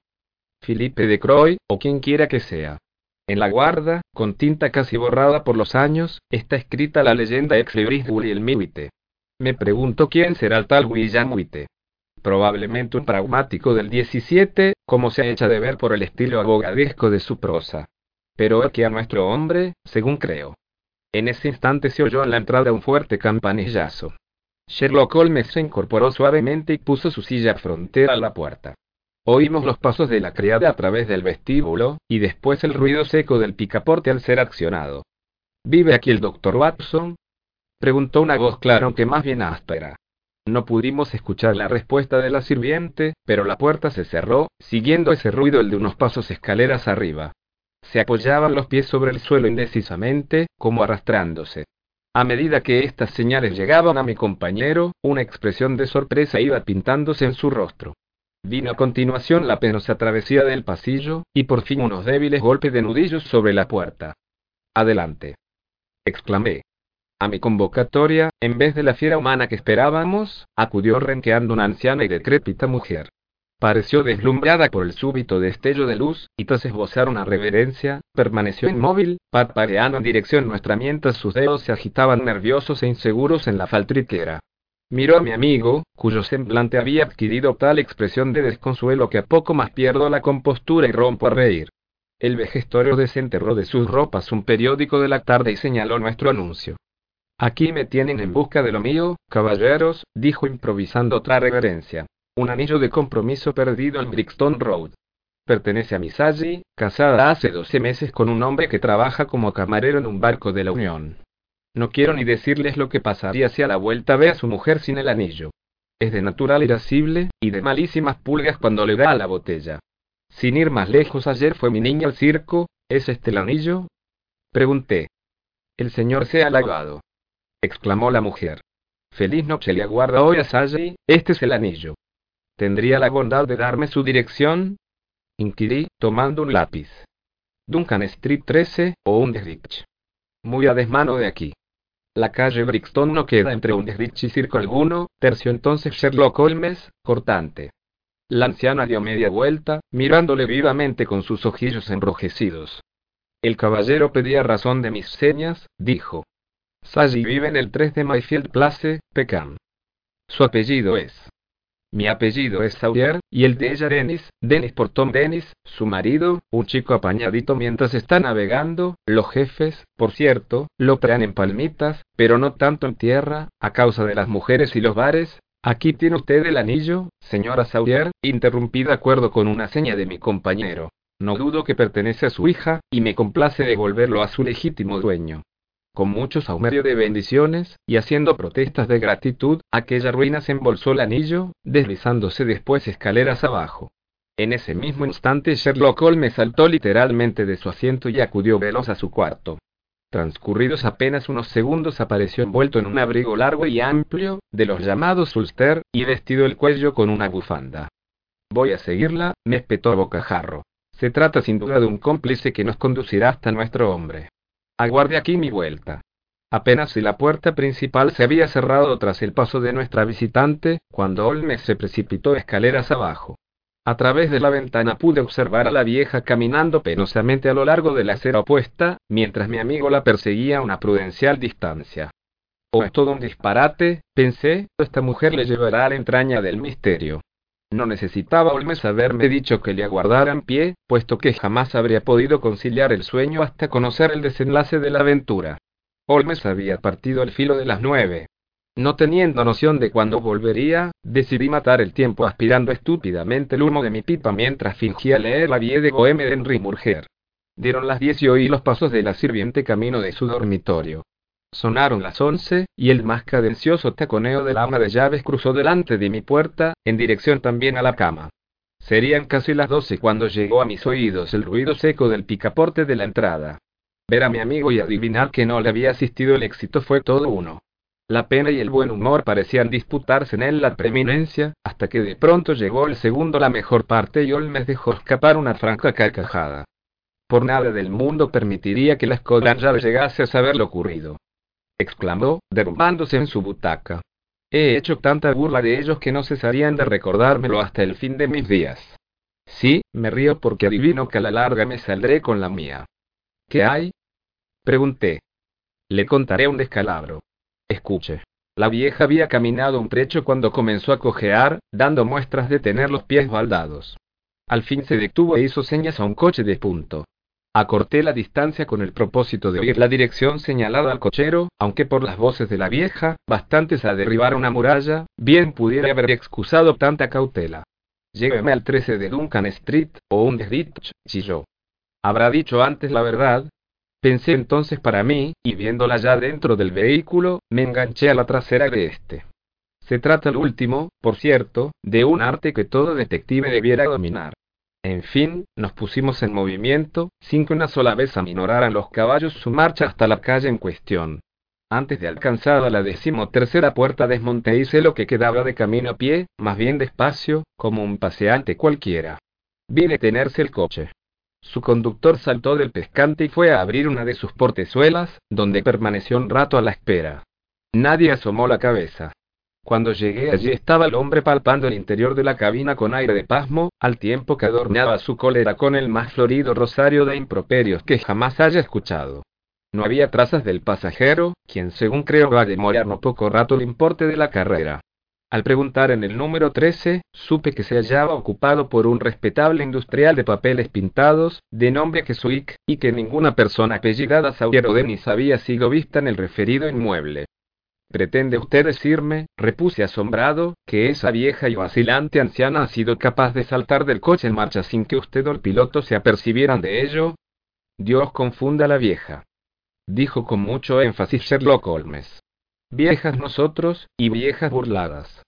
Felipe de Croy, o quien quiera que sea. En la guarda, con tinta casi borrada por los años, está escrita la leyenda ex libris. Me pregunto quién será el tal William Witte. Probablemente un pragmático del 17, como se ha hecho de ver por el estilo abogadesco de su prosa. Pero que a nuestro hombre, según creo. En ese instante se oyó en la entrada un fuerte campanillazo. Sherlock Holmes se incorporó suavemente y puso su silla frontera a la puerta. Oímos los pasos de la criada a través del vestíbulo, y después el ruido seco del picaporte al ser accionado. ¿Vive aquí el doctor Watson? Preguntó una voz clara aunque más bien áspera. No pudimos escuchar la respuesta de la sirviente, pero la puerta se cerró, siguiendo ese ruido el de unos pasos escaleras arriba. Se apoyaban los pies sobre el suelo indecisamente, como arrastrándose. A medida que estas señales llegaban a mi compañero, una expresión de sorpresa iba pintándose en su rostro. Vino a continuación la penosa travesía del pasillo, y por fin unos débiles golpes de nudillos sobre la puerta. Adelante. exclamé. A mi convocatoria, en vez de la fiera humana que esperábamos, acudió renqueando una anciana y decrépita mujer. Pareció deslumbrada por el súbito destello de luz, y tras esbozar una reverencia, permaneció inmóvil, parpadeando en dirección nuestra mientras sus dedos se agitaban nerviosos e inseguros en la faltriquera. Miró a mi amigo, cuyo semblante había adquirido tal expresión de desconsuelo que a poco más pierdo la compostura y rompo a reír. El vejestorio desenterró de sus ropas un periódico de la tarde y señaló nuestro anuncio. Aquí me tienen en busca de lo mío, caballeros, dijo improvisando otra reverencia. Un anillo de compromiso perdido en Brixton Road. Pertenece a Sally, casada hace doce meses con un hombre que trabaja como camarero en un barco de la Unión. No quiero ni decirles lo que pasaría si a la vuelta ve a su mujer sin el anillo. Es de natural irascible, y de malísimas pulgas cuando le da a la botella. Sin ir más lejos, ayer fue mi niña al circo, ¿es este el anillo? Pregunté. El señor sea halagado. Exclamó la mujer. Feliz noche le aguarda hoy a Sally, este es el anillo. ¿Tendría la bondad de darme su dirección? Inquirí, tomando un lápiz. Duncan Street 13, o Underrich. Muy a desmano de aquí. La calle Brixton no queda entre un y circo alguno, terció entonces Sherlock Holmes, cortante. La anciana dio media vuelta, mirándole vivamente con sus ojillos enrojecidos. El caballero pedía razón de mis señas, dijo. Sally vive en el 3 de Mayfield Place, Peckham. Su apellido es. Mi apellido es Sawyer, y el de ella Dennis, Dennis por Tom Dennis, su marido, un chico apañadito mientras está navegando, los jefes, por cierto, lo traen en palmitas, pero no tanto en tierra, a causa de las mujeres y los bares. Aquí tiene usted el anillo, señora Sawyer, interrumpí de acuerdo con una seña de mi compañero. No dudo que pertenece a su hija, y me complace devolverlo a su legítimo dueño con mucho saumerio de bendiciones, y haciendo protestas de gratitud, aquella ruina se embolsó el anillo, deslizándose después escaleras abajo. En ese mismo instante Sherlock Holmes saltó literalmente de su asiento y acudió veloz a su cuarto. Transcurridos apenas unos segundos apareció envuelto en un abrigo largo y amplio, de los llamados ulster, y vestido el cuello con una bufanda. Voy a seguirla, me espetó bocajarro. Se trata sin duda de un cómplice que nos conducirá hasta nuestro hombre. Aguarde aquí mi vuelta. Apenas si la puerta principal se había cerrado tras el paso de nuestra visitante, cuando Olmes se precipitó escaleras abajo. A través de la ventana pude observar a la vieja caminando penosamente a lo largo de la acera opuesta, mientras mi amigo la perseguía a una prudencial distancia. O oh, es todo un disparate, pensé, esta mujer le llevará a la entraña del misterio. No necesitaba Olmes haberme dicho que le aguardara en pie, puesto que jamás habría podido conciliar el sueño hasta conocer el desenlace de la aventura. Olmes había partido al filo de las nueve. No teniendo noción de cuándo volvería, decidí matar el tiempo aspirando estúpidamente el humo de mi pipa mientras fingía leer la vie de Goeme de Henry. Dieron las diez y oí los pasos de la sirviente camino de su dormitorio. Sonaron las once, y el más cadencioso taconeo del ama de llaves cruzó delante de mi puerta, en dirección también a la cama. Serían casi las doce cuando llegó a mis oídos el ruido seco del picaporte de la entrada. Ver a mi amigo y adivinar que no le había asistido el éxito fue todo uno. La pena y el buen humor parecían disputarse en él la preeminencia, hasta que de pronto llegó el segundo la mejor parte y Olmes dejó escapar una franca carcajada. Por nada del mundo permitiría que la escodranza llegase a saber lo ocurrido exclamó, derrumbándose en su butaca. He hecho tanta burla de ellos que no cesarían de recordármelo hasta el fin de mis días. Sí, me río porque adivino que a la larga me saldré con la mía. ¿Qué hay? Pregunté. Le contaré un descalabro. Escuche. La vieja había caminado un trecho cuando comenzó a cojear, dando muestras de tener los pies baldados. Al fin se detuvo e hizo señas a un coche de punto. Acorté la distancia con el propósito de oír la dirección señalada al cochero, aunque por las voces de la vieja, bastantes a derribar una muralla, bien pudiera haber excusado tanta cautela. Lléveme al 13 de Duncan Street, o un desditch, chilló. ¿Habrá dicho antes la verdad? Pensé entonces para mí, y viéndola ya dentro del vehículo, me enganché a la trasera de este. Se trata el último, por cierto, de un arte que todo detective debiera dominar. En fin, nos pusimos en movimiento, sin que una sola vez aminoraran los caballos su marcha hasta la calle en cuestión. Antes de alcanzar la decimotercera puerta desmonté y hice lo que quedaba de camino a pie, más bien despacio, como un paseante cualquiera. Vi detenerse el coche. Su conductor saltó del pescante y fue a abrir una de sus portezuelas, donde permaneció un rato a la espera. Nadie asomó la cabeza. Cuando llegué allí estaba el hombre palpando el interior de la cabina con aire de pasmo, al tiempo que adornaba su cólera con el más florido rosario de improperios que jamás haya escuchado. No había trazas del pasajero, quien según creo va a demorar no poco rato el importe de la carrera. Al preguntar en el número 13, supe que se hallaba ocupado por un respetable industrial de papeles pintados, de nombre Kesuik, y que ninguna persona apellidada Sauriero Denis había sido vista en el referido inmueble. ¿Pretende usted decirme, repuse asombrado, que esa vieja y vacilante anciana ha sido capaz de saltar del coche en marcha sin que usted o el piloto se apercibieran de ello? Dios confunda a la vieja. Dijo con mucho énfasis Sherlock Holmes. Viejas nosotros, y viejas burladas.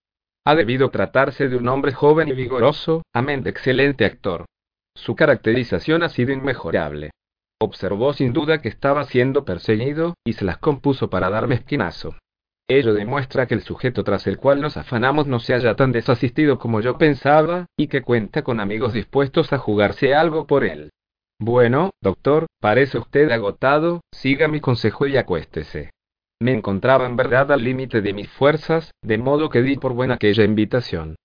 Ha debido tratarse de un hombre joven y vigoroso, amén de excelente actor. Su caracterización ha sido inmejorable. Observó sin duda que estaba siendo perseguido, y se las compuso para darme esquinazo. Ello demuestra que el sujeto tras el cual nos afanamos no se haya tan desasistido como yo pensaba, y que cuenta con amigos dispuestos a jugarse algo por él. Bueno, doctor, parece usted agotado, siga mi consejo y acuéstese. Me encontraba en verdad al límite de mis fuerzas, de modo que di por buena aquella invitación.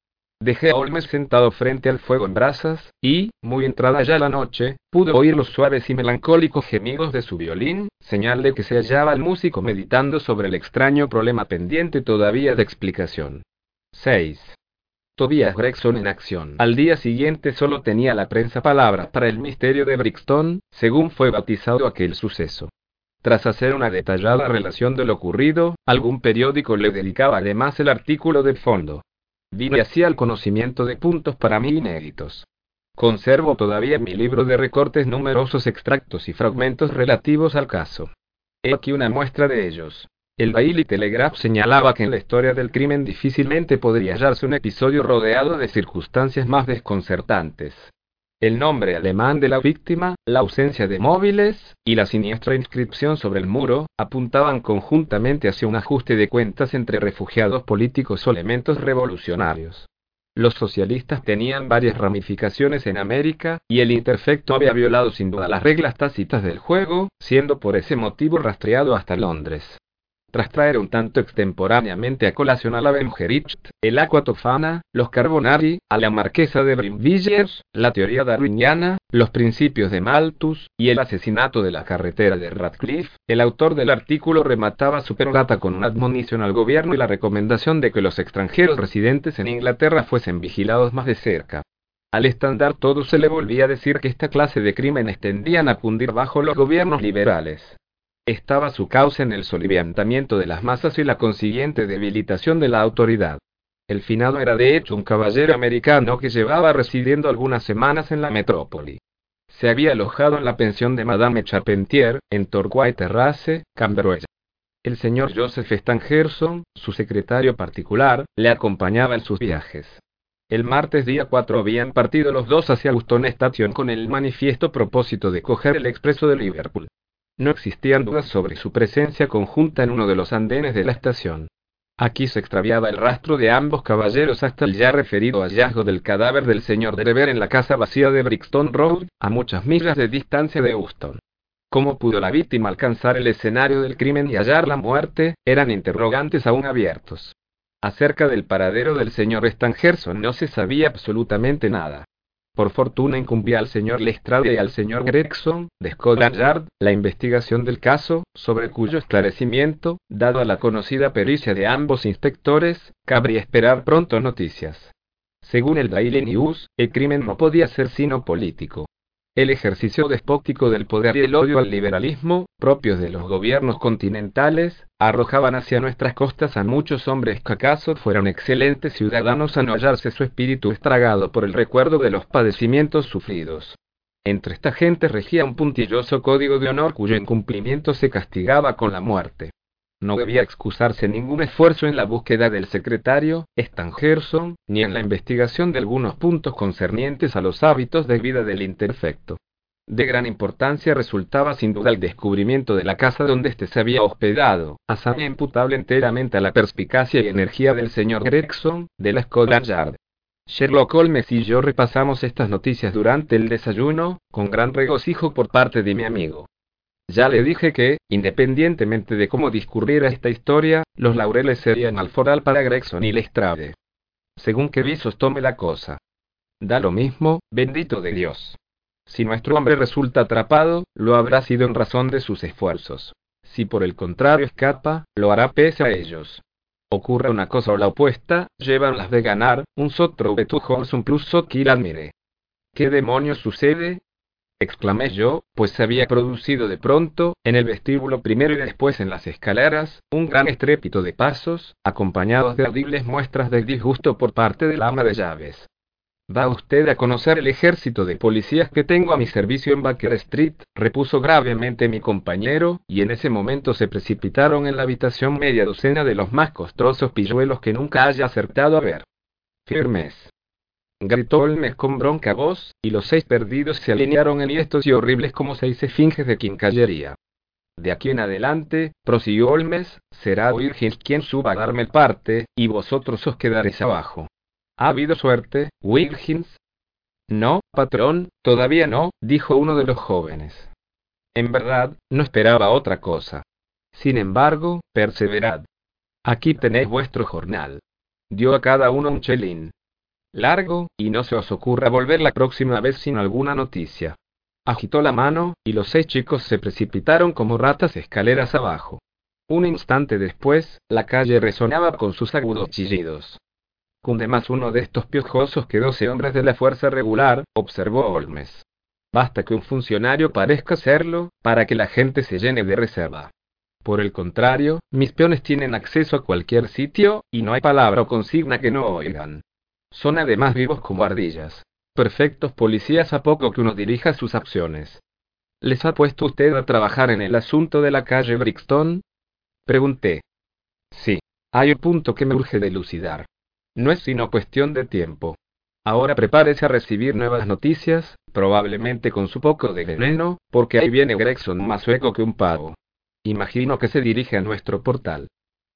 Dejé a Olmes sentado frente al fuego en brasas, y, muy entrada ya la noche, pude oír los suaves y melancólicos gemidos de su violín, señal de que se hallaba el músico meditando sobre el extraño problema pendiente todavía de explicación. 6. Tobias Gregson en acción. Al día siguiente solo tenía la prensa palabras para el misterio de Brixton, según fue bautizado aquel suceso. Tras hacer una detallada relación de lo ocurrido, algún periódico le dedicaba además el artículo de fondo. Vine así al conocimiento de puntos para mí inéditos. Conservo todavía en mi libro de recortes numerosos extractos y fragmentos relativos al caso. He aquí una muestra de ellos. El Daily Telegraph señalaba que en la historia del crimen difícilmente podría hallarse un episodio rodeado de circunstancias más desconcertantes el nombre alemán de la víctima, la ausencia de móviles, y la siniestra inscripción sobre el muro, apuntaban conjuntamente hacia un ajuste de cuentas entre refugiados políticos o elementos revolucionarios. Los socialistas tenían varias ramificaciones en América, y el interfecto había violado sin duda las reglas tácitas del juego, siendo por ese motivo rastreado hasta Londres tras traer un tanto extemporáneamente a colación a la Benjericht, el Aquatofana, los Carbonari, a la marquesa de Brinvilliers, la teoría darwiniana, los principios de Malthus, y el asesinato de la carretera de Radcliffe, el autor del artículo remataba su perogata con una admonición al gobierno y la recomendación de que los extranjeros residentes en Inglaterra fuesen vigilados más de cerca. Al estándar todo se le volvía a decir que esta clase de crímenes tendían a cundir bajo los gobiernos liberales estaba su causa en el soliviantamiento de las masas y la consiguiente debilitación de la autoridad. El finado era de hecho un caballero americano que llevaba residiendo algunas semanas en la metrópoli. Se había alojado en la pensión de Madame Charpentier, en Torquay Terrace, Cambridge. El señor Joseph Stangerson, su secretario particular, le acompañaba en sus viajes. El martes día 4 habían partido los dos hacia Houston Station con el manifiesto propósito de coger el expreso de Liverpool. No existían dudas sobre su presencia conjunta en uno de los andenes de la estación. Aquí se extraviaba el rastro de ambos caballeros hasta el ya referido hallazgo del cadáver del señor Drever en la casa vacía de Brixton Road, a muchas millas de distancia de Houston. ¿Cómo pudo la víctima alcanzar el escenario del crimen y hallar la muerte? Eran interrogantes aún abiertos. Acerca del paradero del señor Stangerson no se sabía absolutamente nada. Por fortuna incumbía al señor Lestrade y al señor Gregson, de Scotland Yard, la investigación del caso, sobre cuyo esclarecimiento, dado a la conocida pericia de ambos inspectores, cabría esperar pronto noticias. Según el Daily News, el crimen no podía ser sino político. El ejercicio despótico del poder y el odio al liberalismo, propios de los gobiernos continentales, arrojaban hacia nuestras costas a muchos hombres que acaso fueron excelentes ciudadanos a no hallarse su espíritu estragado por el recuerdo de los padecimientos sufridos. Entre esta gente regía un puntilloso código de honor cuyo incumplimiento se castigaba con la muerte. No debía excusarse ningún esfuerzo en la búsqueda del secretario, Stangerson, ni en la investigación de algunos puntos concernientes a los hábitos de vida del interfecto. De gran importancia resultaba sin duda el descubrimiento de la casa donde éste se había hospedado, hazaña imputable enteramente a la perspicacia y energía del señor Gregson, de la Scotland Yard. Sherlock Holmes y yo repasamos estas noticias durante el desayuno, con gran regocijo por parte de mi amigo. Ya le dije que, independientemente de cómo discurriera esta historia, los laureles serían alforal para Gregson y Lestrade. Según que visos tome la cosa. Da lo mismo, bendito de Dios. Si nuestro hombre resulta atrapado, lo habrá sido en razón de sus esfuerzos. Si por el contrario escapa, lo hará pese a ellos. Ocurre una cosa o la opuesta, llevan las de ganar, un sotro un plus sot admire. ¿Qué demonios sucede? Exclamé yo, pues se había producido de pronto, en el vestíbulo primero y después en las escaleras, un gran estrépito de pasos, acompañados de audibles muestras de disgusto por parte del ama de llaves. ¿Va usted a conocer el ejército de policías que tengo a mi servicio en Baker Street? repuso gravemente mi compañero, y en ese momento se precipitaron en la habitación media docena de los más costrosos pilluelos que nunca haya acertado a ver. Firmes, gritó Holmes con bronca voz, y los seis perdidos se alinearon enhiestos y horribles como seis esfinges de quincallería. De aquí en adelante, prosiguió Holmes, será Wilkins quien suba a darme parte, y vosotros os quedaréis abajo. ¿Ha habido suerte, Wilkins? No, patrón, todavía no, dijo uno de los jóvenes. En verdad, no esperaba otra cosa. Sin embargo, perseverad. Aquí tenéis vuestro jornal. Dio a cada uno un chelín largo, y no se os ocurra volver la próxima vez sin alguna noticia. Agitó la mano, y los seis chicos se precipitaron como ratas escaleras abajo. Un instante después, la calle resonaba con sus agudos chillidos. Cunde más uno de estos piojosos que doce hombres de la fuerza regular, observó Holmes. Basta que un funcionario parezca serlo, para que la gente se llene de reserva. Por el contrario, mis peones tienen acceso a cualquier sitio, y no hay palabra o consigna que no oigan. Son además vivos como ardillas. Perfectos policías a poco que uno dirija sus acciones. ¿Les ha puesto usted a trabajar en el asunto de la calle Brixton? Pregunté. Sí. Hay un punto que me urge delucidar. No es sino cuestión de tiempo. Ahora prepárese a recibir nuevas noticias, probablemente con su poco de veneno, porque ahí viene Gregson más sueco que un pavo. Imagino que se dirige a nuestro portal.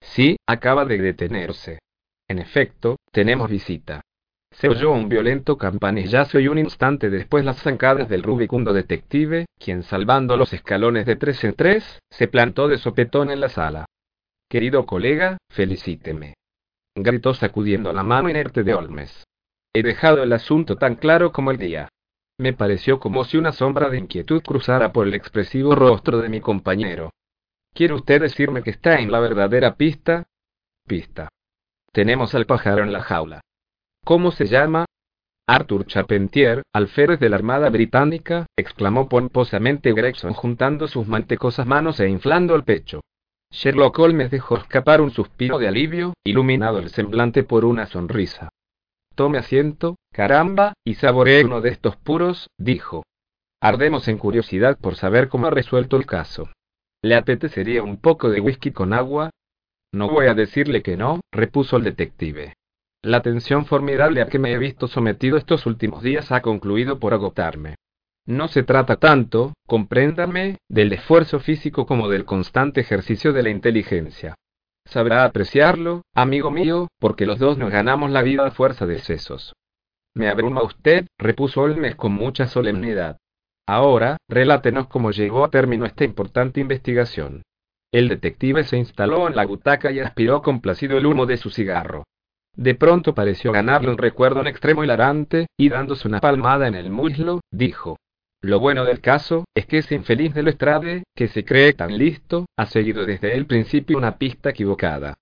Sí, acaba de detenerse. En efecto, tenemos visita. Se oyó un violento campanillazo y un instante después las zancadas del rubicundo detective, quien salvando los escalones de tres en tres, se plantó de sopetón en la sala. Querido colega, felicíteme. Gritó sacudiendo la mano inerte de Olmes. He dejado el asunto tan claro como el día. Me pareció como si una sombra de inquietud cruzara por el expresivo rostro de mi compañero. ¿Quiere usted decirme que está en la verdadera pista? Pista. Tenemos al pájaro en la jaula. ¿Cómo se llama? Arthur Charpentier, alférez de la Armada Británica, exclamó pomposamente Gregson juntando sus mantecosas manos e inflando el pecho. Sherlock Holmes dejó escapar un suspiro de alivio, iluminado el semblante por una sonrisa. Tome asiento, caramba, y saboree uno de estos puros, dijo. Ardemos en curiosidad por saber cómo ha resuelto el caso. ¿Le apetecería un poco de whisky con agua? No voy a decirle que no, repuso el detective. La tensión formidable a que me he visto sometido estos últimos días ha concluido por agotarme. No se trata tanto, compréndame, del esfuerzo físico como del constante ejercicio de la inteligencia. Sabrá apreciarlo, amigo mío, porque los dos nos ganamos la vida a fuerza de sesos. Me abruma usted, repuso Olmes con mucha solemnidad. Ahora, relátenos cómo llegó a término esta importante investigación. El detective se instaló en la butaca y aspiró complacido el humo de su cigarro. De pronto pareció ganarle un recuerdo en extremo hilarante, y dándose una palmada en el muslo, dijo. Lo bueno del caso, es que ese infeliz de Lestrade, que se cree tan listo, ha seguido desde el principio una pista equivocada.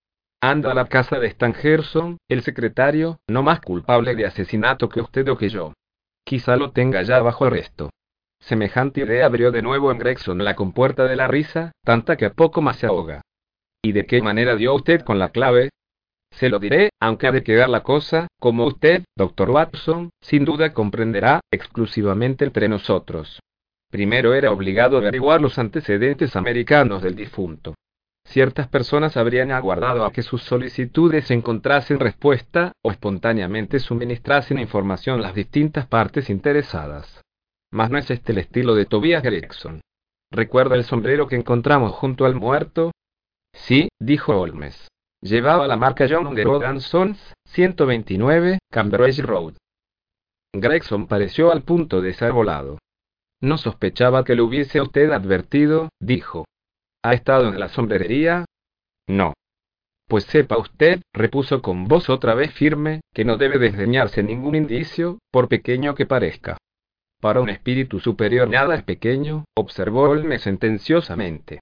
Anda a la casa de Stangerson, el secretario, no más culpable de asesinato que usted o que yo. Quizá lo tenga ya bajo arresto. Semejante idea abrió de nuevo en Gregson la compuerta de la risa, tanta que a poco más se ahoga. ¿Y de qué manera dio usted con la clave? Se lo diré, aunque ha de quedar la cosa, como usted, doctor Watson, sin duda comprenderá, exclusivamente entre nosotros. Primero era obligado a averiguar los antecedentes americanos del difunto. Ciertas personas habrían aguardado a que sus solicitudes encontrasen respuesta, o espontáneamente suministrasen información a las distintas partes interesadas. Mas no es este el estilo de Tobias Gregson. ¿Recuerda el sombrero que encontramos junto al muerto? Sí, dijo Holmes. Llevaba la marca John de Sons, 129, Cambridge Road. Gregson pareció al punto de ser volado. No sospechaba que lo hubiese usted advertido, dijo. ¿Ha estado en la sombrerería? No. Pues sepa usted, repuso con voz otra vez firme, que no debe desdeñarse ningún indicio, por pequeño que parezca. Para un espíritu superior nada es pequeño, observó Olme sentenciosamente.